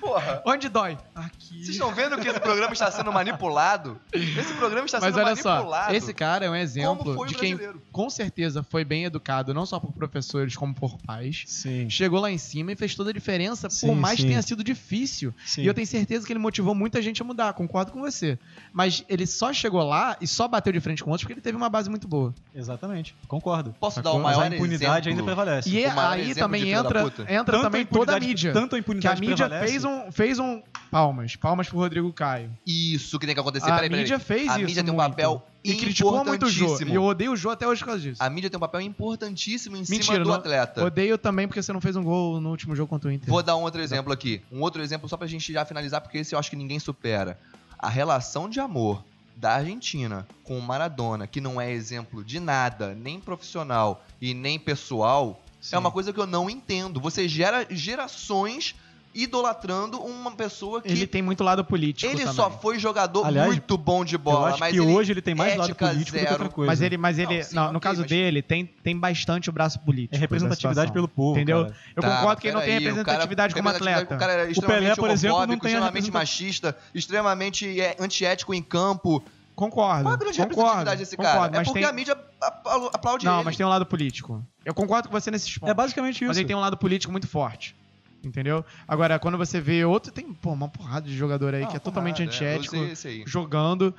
Porra. Onde dói? Aqui. Vocês estão vendo que esse programa está sendo manipulado? Esse programa está Mas sendo olha só, manipulado. esse cara é um exemplo de quem com certeza foi bem educado, não só por professores, como por pais. Sim. Chegou lá em cima e fez toda a diferença, Sim, por mais sim. que tenha sido difícil. Sim. E eu tenho certeza que ele motivou muita gente a mudar, concordo com você. Mas ele só chegou lá e só bateu de frente com outros porque ele teve uma base muito boa. Exatamente. Concordo. Posso Sacou? dar o Mas maior a impunidade exemplo? ainda prevalece. E maior aí também entra, entra também toda a impunidade- mídia. Tanto a Que a impunidade mídia parece- fez um, fez um. Palmas. Palmas pro Rodrigo Caio. Isso que tem que acontecer. a peraí, peraí. mídia fez a isso. mídia tem um muito. papel E criticou muito o Jô. importantíssimo. E eu odeio o Jô até hoje por causa disso. A mídia tem um papel importantíssimo em cima Mentira, do não- atleta. Odeio também porque você não fez um gol no último jogo contra o Inter. Vou dar um outro exemplo aqui. Um outro exemplo só pra gente já finalizar, porque esse eu acho que ninguém supera. A relação de amor da Argentina com o Maradona, que não é exemplo de nada, nem profissional e nem pessoal, Sim. é uma coisa que eu não entendo. Você gera gerações idolatrando uma pessoa que Ele tem muito lado político ele também. só foi jogador Aliás, muito bom de Eu bola, acho mas que ele hoje ele tem mais lado político do que zero. outra coisa. Mas ele, mas ele, Não, sim, não, no ok, caso mas- dele, tem, tem bastante o braço político. É representatividade da pelo povo. Entendeu? cara. Eu Tá, concordo que ele não tem representatividade como atleta. O cara era O extremamente Pelé, por exemplo, não tem extremamente machista, extremamente é, antiético em campo. Concordo. Qual a grande concordo, desse cara? concordo, é mas porque tem... a mídia apla- aplaude Não, ele. mas tem um lado político. Eu concordo com você nesses pontos. É basicamente isso. Mas ele tem um lado político muito forte. Entendeu? Agora, quando você vê outro, tem pô, uma porrada de jogador aí Não, que é porrada, totalmente é, antiético, aí. jogando.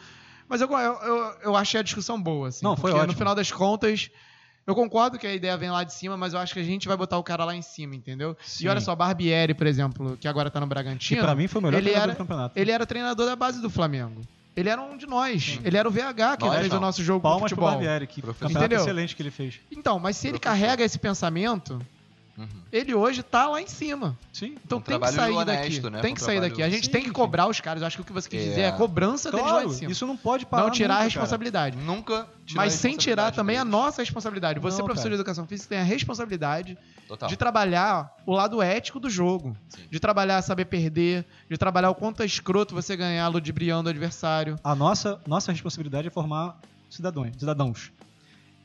Mas eu, eu, eu, eu achei a discussão boa, assim. Não, foi porque no ótimo. final das contas, eu concordo que a ideia vem lá de cima, mas eu acho que a gente vai botar o cara lá em cima, entendeu? Sim. E olha só, Barbieri, por exemplo, que agora tá no Que Bragantino. pra mim foi o melhor ele era- do campeonato. Ele era treinador da base do Flamengo. Ele era um de nós. Ele era o VH que Nós fez não. o nosso jogo Palmas de pro futebol. Barbieri, que Professor. campeonato Entendeu? excelente que ele fez. Então, mas se ele Professor. carrega esse pensamento, Uhum. ele hoje tá lá em cima. Sim. Então Um tem que sair honesto, daqui. né? Tem Um que sair trabalho- daqui. A gente Sim, tem que sim. cobrar os caras. Eu acho que o que você quis É. dizer é a cobrança deles lá Claro, em cima. isso não pode parar não tirar nunca, a cara. responsabilidade. Nunca tirar Mas sem tirar também a nossa responsabilidade. Você, Não, professor cara. de educação física, tem a responsabilidade Total. de trabalhar o lado ético do jogo. Sim. De trabalhar saber perder, de trabalhar o quanto é escroto você ganhar ludibriando o adversário. A nossa, nossa responsabilidade é formar cidadãos, cidadãos.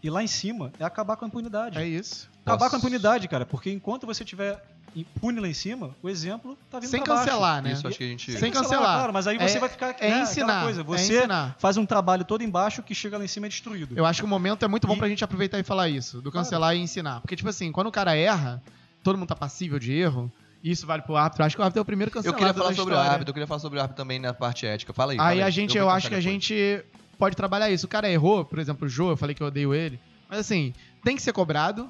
E lá em cima é acabar com a impunidade. É isso. Acabar Posso- com a impunidade, cara. Porque enquanto você tiver impune lá em cima, o exemplo tá vindo Sem pra baixo. cancelar, né? Isso acho que a gente... Sem cancelar. Claro, mas aí você É- vai ficar... É né, ensinar. Coisa, é você ensinar. faz um trabalho todo embaixo que chega lá em cima e é destruído. Eu acho que o momento é muito bom E- pra gente aproveitar e falar isso, do cancelar e ensinar. Porque, tipo assim, quando o cara erra, todo mundo tá passível de erro, e isso vale pro árbitro. Acho que o árbitro é o primeiro Eu cancelado queria falar da sobre o árbitro, eu queria falar sobre o árbitro também na parte ética. Fala aí. fala Aí a gente, eu, vou acho que pensar a depois. gente pode trabalhar isso. O cara errou, por exemplo, o Jô, eu falei que eu odeio ele. Mas assim, tem que ser cobrado,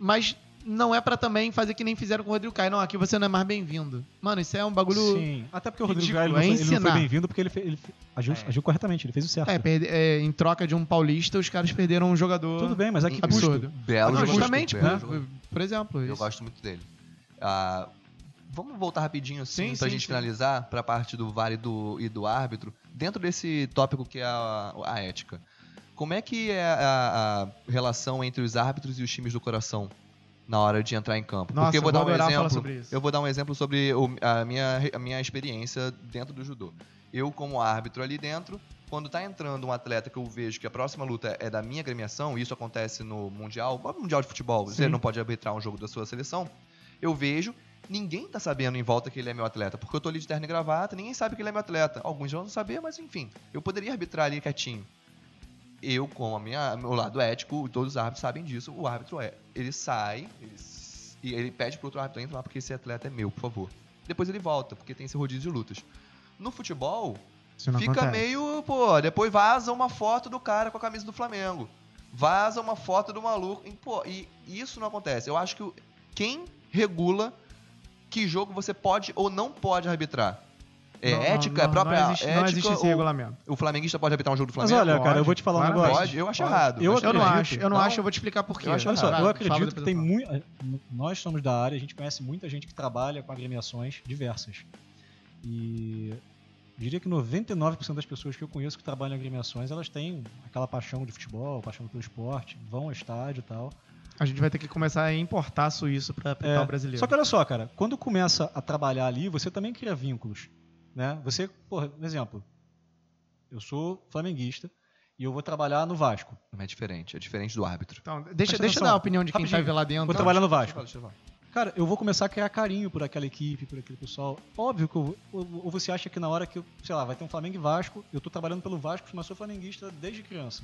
mas não é pra também fazer que nem fizeram com o Rodrigo Caio. Não, aqui você não é mais bem-vindo. Mano, isso é um bagulho. Sim. Até porque o Rodrigo não é foi- ele não foi bem-vindo porque ele, fe- ele agiu, É. agiu corretamente, ele fez o certo. É, perde- é, em troca de um paulista, os caras perderam um jogador. Tudo bem, mas é que Absurdo. custo. Belo Não, justamente, belo né? jogador. Por exemplo. Eu isso. gosto muito dele. Ah, vamos voltar rapidinho assim Sim, pra sim, gente sim. finalizar pra parte do VAR e do, e do árbitro. Dentro desse tópico que é a, a ética. Como é que é a, a relação entre os árbitros e os times do coração na hora de entrar em campo? Nossa, Porque eu vou eu dar vou um adorar falar exemplo. Eu vou dar um exemplo sobre o- a, minha, a minha experiência dentro do judô. Eu, como árbitro ali dentro, quando tá entrando um atleta que eu vejo que a próxima luta é da minha agremiação, e isso acontece no Mundial, no Mundial de Futebol, você Sim. não pode arbitrar um jogo da sua seleção, eu vejo, ninguém tá sabendo em volta que ele é meu atleta, porque eu tô ali de terno e gravata, ninguém sabe que ele é meu atleta. Alguns vão saber, mas enfim, eu poderia arbitrar ali quietinho. Eu, com a minha, meu lado ético, todos os árbitros sabem disso, o árbitro é. Ele sai, ele, e ele pede pro outro árbitro entrar lá porque esse atleta é meu, por favor. Depois ele volta, porque tem esse rodízio de lutas. No futebol, fica acontece. meio, pô, depois vaza uma foto do cara com a camisa do Flamengo. Vaza uma foto do maluco. E, pô, e isso não acontece. Eu acho que quem regula que jogo você pode ou não pode arbitrar? É Não, ética, é não, própria Não existe, ética. não existe esse regulamento. o flamenguista pode arbitrar um jogo do Mas Flamengo? olha, cara, eu Pode, vou te falar um negócio. Pode, eu acho Pode. errado. Eu mas Eu não acho, eu não Não? acho, eu vou te explicar por quê. Eu acho Olha só, eu acredito que eu tem muito. Nós somos da área, a gente conhece muita gente que trabalha com agremiações diversas. E diria que 99% das pessoas que eu conheço que trabalham em agremiações, elas têm aquela paixão de futebol, paixão pelo esporte, vão ao estádio e tal. A gente vai ter que começar a importar suíço pra aplicar É, o brasileiro. Só que olha só, cara, quando começa a trabalhar ali, você também cria vínculos, né? Você, por exemplo, eu sou flamenguista e eu vou trabalhar no Vasco. Não é diferente, é diferente do árbitro. Então, deixa, deixa eu dar a opinião de quem Rapidinho. tá lá dentro. Vou trabalhar no Vasco. Deixa eu falar, deixa eu falar. Cara, eu vou começar a criar carinho por aquela equipe, por aquele pessoal. Óbvio que eu. Ou, ou você acha que na hora que, eu, sei lá, vai ter um Flamengo e Vasco, eu tô trabalhando pelo Vasco, mas sou flamenguista desde criança.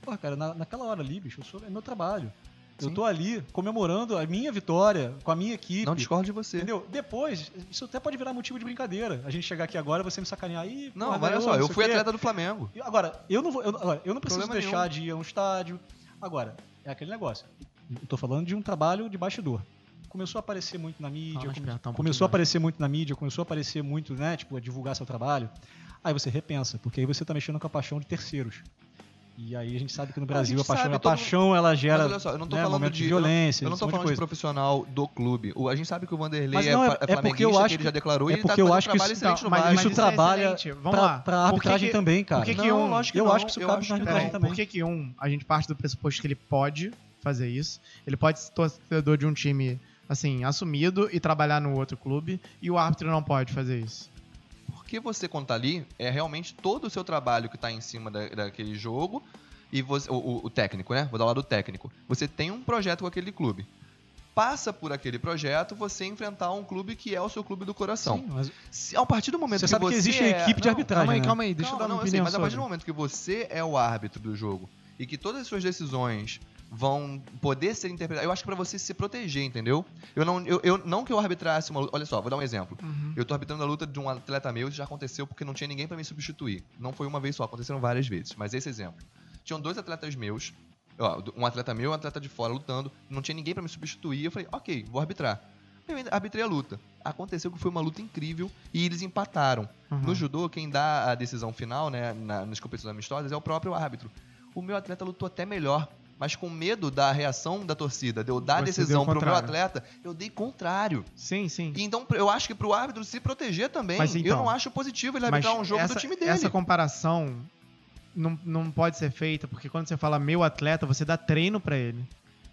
Porra, cara, na, naquela hora ali, bicho, eu sou, é meu trabalho. Eu Sim. tô ali comemorando a minha vitória com a minha equipe. Não discordo de você. Entendeu? Depois, isso até pode virar motivo de brincadeira. A gente chegar aqui agora, você me sacanear aí. Não, porra, olha só, eu fui atleta do Flamengo. Agora, eu não vou. Eu, agora, eu não preciso Problema deixar nenhum. de ir a um estádio. Agora, é aquele negócio. Eu tô falando de um trabalho de bastidor. começou a aparecer muito na mídia, come- um começou a aparecer muito na mídia, começou a aparecer muito, né, tipo, a divulgar seu trabalho. Aí você repensa, porque aí você tá mexendo com a paixão de terceiros. E aí a gente sabe que no A Brasil a, gente paixão, sabe, a paixão ela gera Mas olha só, eu não tô né, falando momentos de, de eu não- violência, Eu não tô de falando de coisa. profissional do clube. O- A gente sabe que o Vanderlei Mas é, não, é- fa- é porque eu flamenguista, acho que ele já declarou é e ele tá porque eu acho um que trabalho isso- não, mas- mas isso é trabalha excelente. Vamos pra, lá. pra Por que arbitragem que- também, cara. por que que Não, um... lógico que eu não, acho que isso eu cabe acho na que não. arbitragem também. por que que um, a gente parte do pressuposto que ele pode fazer isso, ele pode ser torcedor de um time, assim, assumido e trabalhar no outro clube, e o árbitro não pode fazer isso? Porque você contar ali é realmente todo o seu trabalho que tá em cima da- daquele jogo e você, o, o- técnico, né? Vou dar o lado técnico. Você tem um projeto com aquele clube. Passa por aquele projeto você enfrentar um clube que é o seu clube do coração. Sim, mas Se, ao partir do momento você que sabe você que existe é... equipe de Não, arbitragem, Calma aí, né? calma aí, deixa Calma, eu dar uma não, eu sei, opinião mas a partir do momento que você é o árbitro do jogo e que todas as suas decisões vão poder ser interpretadas, eu acho que pra você se proteger, entendeu? Eu não, eu, eu- não que eu arbitrasse uma luta, olha só, vou dar um exemplo. Uhum. Eu tô arbitrando a luta de um atleta meu, isso já aconteceu porque não tinha ninguém pra me substituir. Não foi uma vez só, aconteceram várias vezes, mas esse exemplo. Tinham dois atletas meus, ó, um atleta meu e um atleta de fora lutando, não tinha ninguém pra me substituir, eu falei, ok, vou arbitrar. Eu ainda arbitrei a luta. Aconteceu que foi uma luta incrível e eles empataram. Uhum. No judô, quem dá a decisão final, né, na, nas competições amistosas, é o próprio árbitro. O meu atleta lutou até melhor, mas com medo da reação da torcida, de eu dar a Você decisão pro meu atleta, eu dei contrário. Sim, sim. E então eu acho que pro árbitro se proteger também, Mas eu então, não acho positivo ele Mas arbitrar um jogo essa, do time dele. Essa comparação não, não pode ser feita, porque quando você fala meu atleta, você dá treino pra ele.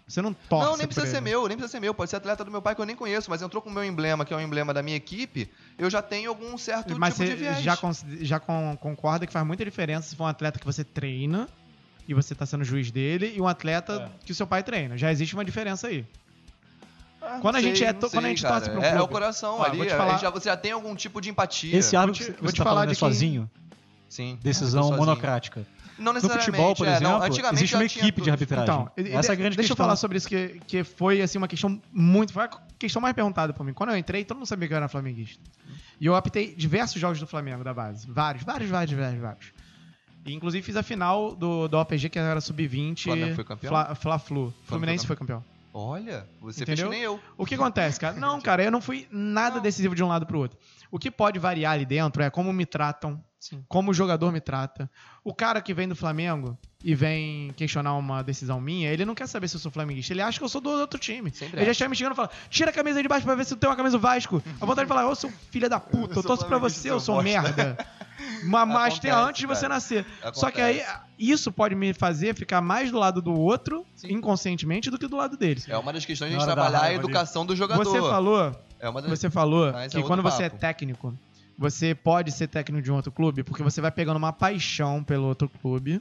Você não torce Não, nem precisa ser meu, nem precisa ser meu. Pode ser atleta do meu pai que eu nem conheço, mas entrou com o meu emblema, que é o emblema da minha equipe, eu já tenho algum certo Mas tipo de você viés. já, cons- já con- concorda que faz muita diferença se for um atleta que você treina e você tá sendo juiz dele e um atleta que o seu pai treina. Já existe uma diferença aí. Ah, quando a gente sei, é to- quando a sei, gente cara. torce pro é, é o clube. coração Ó, ali, vou te a falar- já, você já tem algum tipo de empatia. Esse árbitro te- que vou você te tá falar falando é de quem- sozinho, Sim. decisão monocrática. Não No necessariamente. futebol, por é, exemplo, não, antigamente existe uma equipe de tudo. arbitragem. Então, Essa é a de- grande deixa questão. eu falar sobre isso, que, que foi assim, uma questão muito. Foi a questão mais perguntada por mim. Quando eu entrei, todo mundo sabia que eu era flamenguista. E eu apitei diversos jogos do Flamengo da base. Vários, vários, vários, vários, vários. Inclusive fiz a final do, do OPG, que era sub-20. Flamengo foi campeão? Fla- Fla-Flu. foi Fluminense foi campeão. Olha, você Entendeu? fez que nem eu. O que acontece, cara? Não, cara, eu não fui nada decisivo de um lado pro outro. O que pode variar ali dentro é como me tratam, como o jogador me trata. O cara que vem do Flamengo e vem questionar uma decisão minha, ele não quer saber se eu sou flamenguista. Ele acha que eu sou do outro time. Sempre ele já chega me xingando e fala: tira a camisa aí de baixo pra ver se tu tem uma camisa do Vasco. A vontade de falar: ô, seu filho da puta, eu, sou torço pra você, eu sou bosta. merda. Mas, mas tem Acontece, antes de você nascer. Só que aí, Acontece. isso pode me fazer ficar mais do lado do outro, Sim. inconscientemente, do que do lado dele. É uma das questões de a gente trabalhar a ali. educação do jogador. Você falou É uma das... você falou Mas é que outro quando você é papo. técnico, você pode ser técnico de um outro clube porque você vai pegando uma paixão pelo outro clube.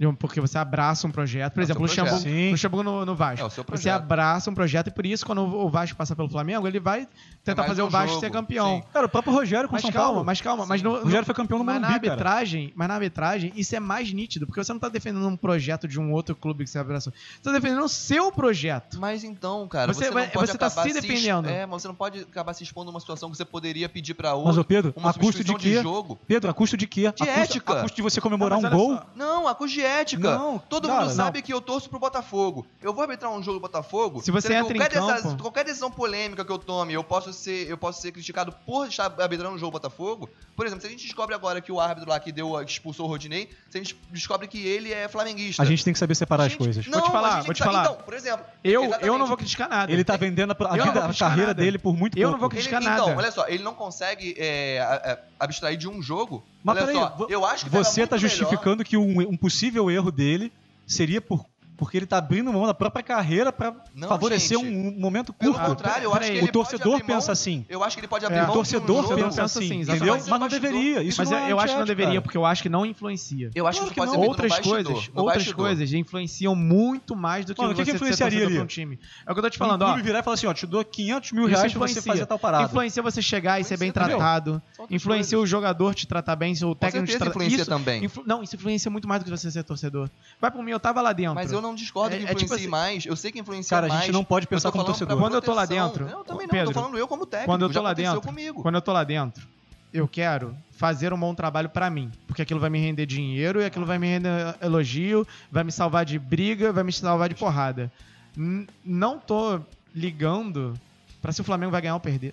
De Porque você abraça um projeto. Por É exemplo, o. Luxemburgo, no, no Vasco. É o seu você abraça um projeto e por isso, quando o Vasco passar pelo Flamengo, ele vai tentar fazer um o Vasco jogo. ser campeão. Sim. Cara, o próprio Rogério com Mas São calma, Paulo. mas calma, mas no, O Rogério foi campeão no mas na Morumbi, cara. arbitragem, mas na arbitragem, isso é mais nítido, porque você não tá defendendo um projeto de um outro clube que você abraçou. Você tá defendendo o seu projeto. Mas então, cara, Você você, não pode você tá acabar se defendendo. É, mas você não pode acabar se expondo a uma situação que você poderia pedir pra Mas, outro. ô Pedro, uma a custo de quê? jogo. Pedro, a custo de quê? a custo, ética. A custo de você comemorar Não, um mas gol? Não, a custo de ética. Não, Todo cara, mundo não. sabe que eu torço pro Botafogo. Eu vou arbitrar um jogo do Botafogo. Se você entra em qualquer decisão- campo- qualquer decisão polêmica que eu tome, eu posso ser, eu posso ser criticado por estar arbitrando um jogo do Botafogo. Por exemplo, se a gente descobre agora que o árbitro lá que deu, que expulsou o Rodinei, se a gente descobre que ele é flamenguista. A gente tem que saber separar as Gente, coisas. Não, Vou te falar, vou te falar. Então, por exemplo, Eu, eu não vou criticar nada. Ele tá vendendo a, a Eu não vida- a carreira nada. dele por muito Eu pouco. não vou Ele, criticar então, nada. olha só, ele não consegue é, a- abstrair de um jogo. Mas olha peraí, só, eu acho que Você tá melhor- justificando que um, um possível erro dele seria por, porque ele tá abrindo mão da própria carreira pra Não, favorecer gente. um, um momento Pelo curto. contrário, eu acho que o ele torcedor pode abrir mão- pensa assim. Eu acho que ele pode abrir É. mão O de um torcedor jogo. pensa assim, assim, entendeu? Mas não deveria. Isso Mas não eu, é eu acho que não deveria, cara. porque eu acho que não influencia. Eu acho Claro que pode ser outras coisas, no outras bastidor. coisas influenciam muito mais do que Mano, o que você que ser influenciaria torcedor ali? um time. É o que eu tô te Um falando, ó. clube virar e falar assim, ó, te dou 500 mil reais pra você fazer tal parada. Influencia você chegar e ser bem tratado. Influencia o jogador te tratar bem, se o técnico te tratar influencia isso, também. influ- Não, isso influencia muito mais do que você ser torcedor. Vai por mim, eu tava lá dentro. Mas eu não discordo É- que é tipo influencie assim- mais. Eu sei que influencia Cara, a mais. gente não pode pensar como torcedor. Quando eu tô lá proteção. dentro, Não, eu também não. Pedro, eu tô falando eu como técnico. quando eu tô lá dentro, comigo. quando eu tô lá dentro, eu quero fazer um bom trabalho pra mim, porque aquilo vai me render dinheiro e aquilo vai me render elogio, vai me salvar de briga, vai me salvar de porrada. N- Não tô ligando pra se o Flamengo vai ganhar ou perder.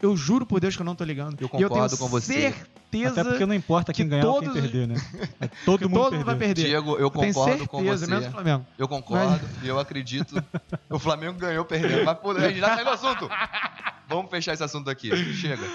Eu juro por Deus que eu não tô ligando. Eu e eu concordo tenho com você. certeza Até porque não importa quem que ganhar ou quem todos- perder, né? É todo que mundo todo perder. vai perder. Diego, eu Eu tenho concordo com certeza, você. menos o Flamengo. Eu concordo e eu acredito. o Flamengo ganhou perdendo. Mas pô, a gente já saiu do assunto. Vamos fechar esse assunto aqui. Chega.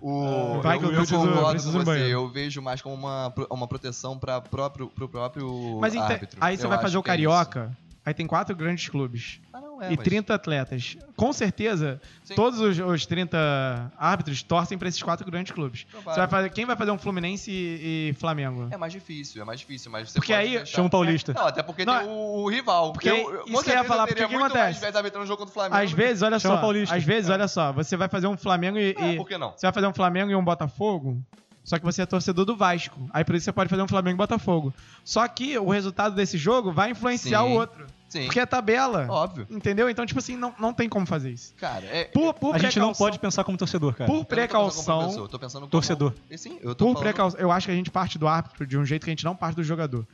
O, Vai que eu, eu eu preciso- concordo preciso com você. Eu vejo mais como uma, uma proteção para próprio, pro próprio Mas árbitro. aí você Eu vai fazer o é Carioca, aí tem quatro grandes clubes. Ah, não é, e mas- 30 atletas. Com certeza, Sim. todos os, os 30 árbitros torcem pra esses quatro grandes clubes. Vai fazer, quem vai fazer um Fluminense e, e Flamengo? É mais difícil, é mais difícil, mas você Porque pode aí- deixar- Chama o Paulista. Não, até porque Não, tem o, o rival. porque eu, isso que eu ia falar, porque o que acontece? vezes arbitrando o jogo do Flamengo. Às vezes, olha Chama só. Paulista. Às vezes, olha só. Você vai fazer um Flamengo e. É, e- por que não? você vai fazer um Flamengo e um Botafogo. Só que você é torcedor do Vasco. Aí por isso você pode fazer um Flamengo e Botafogo. Só que o resultado desse jogo vai influenciar Sim. o outro. Sim, Porque é tabela. óbvio. Entendeu? Então, tipo assim, não, não tem como fazer isso. Cara, é... Por, por A gente não pode pensar como torcedor, cara. Por precaução. eu tô pensando como... Torcedor. Sim, eu tô Por falando... precaução. Eu acho que a gente parte do árbitro de um jeito que a gente não parte do jogador.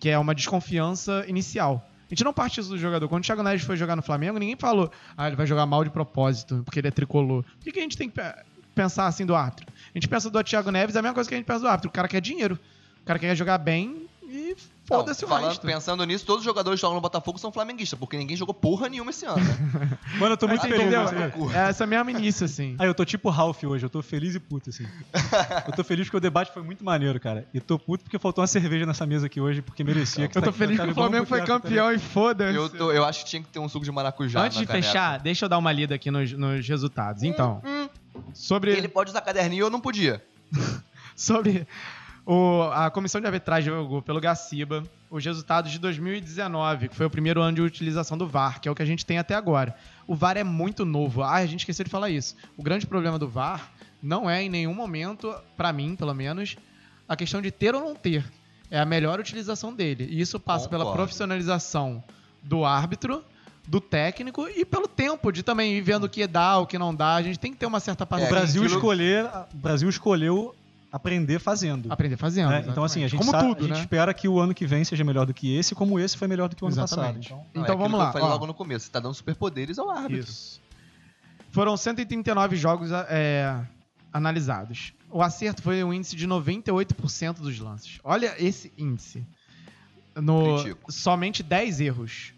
Que é uma desconfiança inicial. A gente não parte isso do jogador. Quando o Thiago Neves foi jogar no Flamengo, ninguém falou, ah, ele vai jogar mal de propósito, porque ele é tricolor. Por que, que a gente tem que pe- pensar assim do árbitro? A gente pensa do Thiago Neves, é a mesma coisa que a gente pensa do árbitro. O cara quer dinheiro. O cara quer jogar bem e foda-se o falando, resto. Pensando nisso, todos os jogadores que jogam no Botafogo são flamenguistas, porque ninguém jogou porra nenhuma esse ano, né? Mano, eu tô muito feliz. entendeu? cu. É essa mesma início, assim. Aí eu tô tipo Ralph hoje, eu tô feliz e puto, assim. eu tô feliz porque o debate foi muito maneiro, cara. E tô puto porque faltou uma cerveja nessa mesa aqui hoje, porque merecia. que Eu tá tô aqui, feliz que o Flamengo foi boteco, tá campeão e foda-se. Eu, tô- eu acho que tinha que ter um suco de maracujá Antes na de fechar, deixa eu dar uma lida aqui nos, nos resultados. Então, sobre, Ele pode usar caderninho, eu não podia. sobre o- a comissão de arbitragem jogou pelo Gaciba os resultados de 2019, que foi o primeiro ano de utilização do VAR, que é o que a gente tem até agora. O VAR é muito novo. Ah, a gente esqueceu de falar isso. O grande problema do VAR não é em nenhum momento, pra mim, pelo menos, a questão de ter ou não ter. É a melhor utilização dele. E isso passa pela Concordo. profissionalização do árbitro, do técnico e pelo tempo de também ir vendo o que dá, o que não dá. A gente tem que ter uma certa O paciência. Brasil, aquilo- escolher, o Brasil escolheu aprender fazendo. Aprender fazendo. né? Então, assim, a gente, Como sabe- tudo, a gente né? espera que o ano que vem seja melhor do que esse, como esse foi melhor do que o ano Exatamente. passado. Então, Não, é Então aquilo vamos que lá. Eu falei ó. logo no começo. Você tá dando superpoderes ao árbitro. Isso. Foram 139 jogos é, analisados. O acerto foi um índice de 98% dos lances. Olha esse índice. No, Critico. somente 10 erros.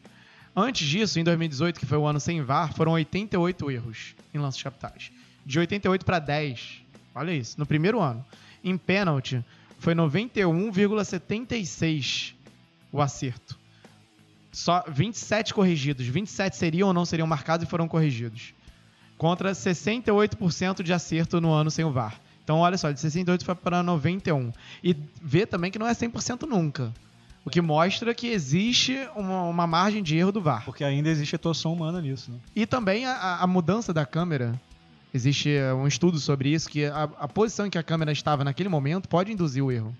Antes disso, em 2018, que foi o ano sem VAR, foram 88 erros em lances capitais. De 88 para 10. Olha isso, no primeiro ano. Em pênalti, foi 91,76 o acerto. Só 27 corrigidos. 27 seriam ou não seriam marcados e foram corrigidos. Contra 68% de acerto no ano sem o VAR. Então, olha só, de 68 foi para 91. E vê também que não é 100% nunca. O que mostra que existe uma, uma margem de erro do VAR. porque ainda existe atuação humana nisso. Né? E também a- a, a mudança da câmera. Existe eh, um estudo sobre isso, que a, a posição em que a câmera estava naquele momento pode induzir o erro.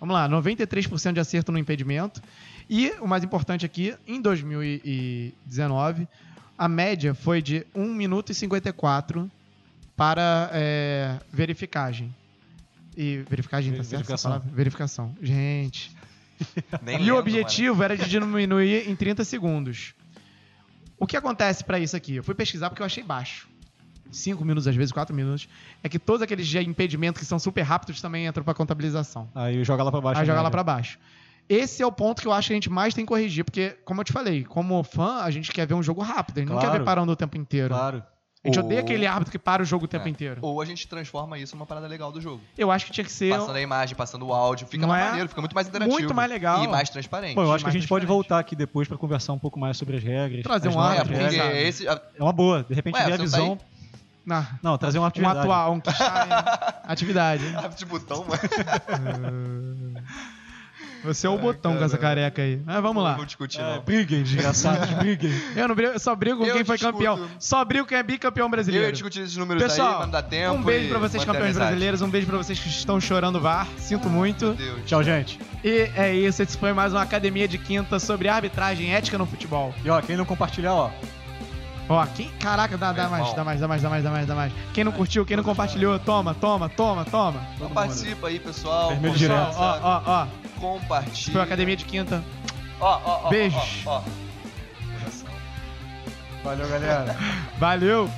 Vamos lá, 93% de acerto no impedimento. E o mais importante aqui, em 2019, a média foi de 1 minuto e 54 para eh, verificagem. E verificagem, tá certo? essa verificação. palavra? Verificação. Gente. Nem E lembro, o objetivo era de diminuir em 30 segundos. O que acontece pra isso aqui? Eu fui pesquisar porque eu achei baixo. 5 minutos, às vezes 4 minutos. É que todos aqueles de impedimentos que são super rápidos também entram pra contabilização. Aí joga lá pra baixo. Aí joga né? lá pra baixo. Esse é o ponto que eu acho que a gente mais tem que corrigir, porque, como eu te falei, como fã, a gente quer ver um jogo rápido, a gente não Claro. quer ver parando o tempo inteiro. Claro. A gente Ou- odeia aquele árbitro que para o jogo o tempo É. inteiro. Ou a gente transforma isso numa parada legal do jogo. Eu acho que tinha que ser Passando a imagem, passando o áudio, fica Não mais é? maneiro, fica muito mais interativo. muito mais legal. E mais transparente. Pô, eu acho que a gente pode voltar aqui depois pra conversar um pouco mais sobre as regras. Trazer um é, árbitro, sabe? esse... É uma boa. De repente Ué, ver a você visão. tá Não, Não, trazer uma um atividade. atual, um que está em atividade. Árbitro de botão, mano. Você é o botão com essa careca aí. Mas vamos lá. Não vou discutir, É, não. briguem, desgraçados, briguem. Eu, não brigo, eu só brigo com Eu quem foi discuto. campeão. Só brigo com quem é bicampeão Eu brasileiro. ia discutir esses números aí, Pessoal, mas não dá tempo. um beijo pra vocês, campeões brasileiros. Um beijo pra vocês que estão chorando VAR. Sinto muito. Tchau, gente. E é isso. Esse foi mais uma academia de quinta sobre arbitragem e ética no futebol. E ó, quem não compartilhar, ó. Ó, quem. Caraca, dá, dá mais, dá mais, dá mais, dá mais, dá mais, dá mais. Quem não curtiu, quem não compartilhou, toma, toma, toma, toma. Então participa aí, pessoal. Vermelho direto. ó, ó, ó. Compartilha. Foi a academia de quinta. Ó, ó, ó. Beijos. Ó, ó. Valeu, galera. Valeu!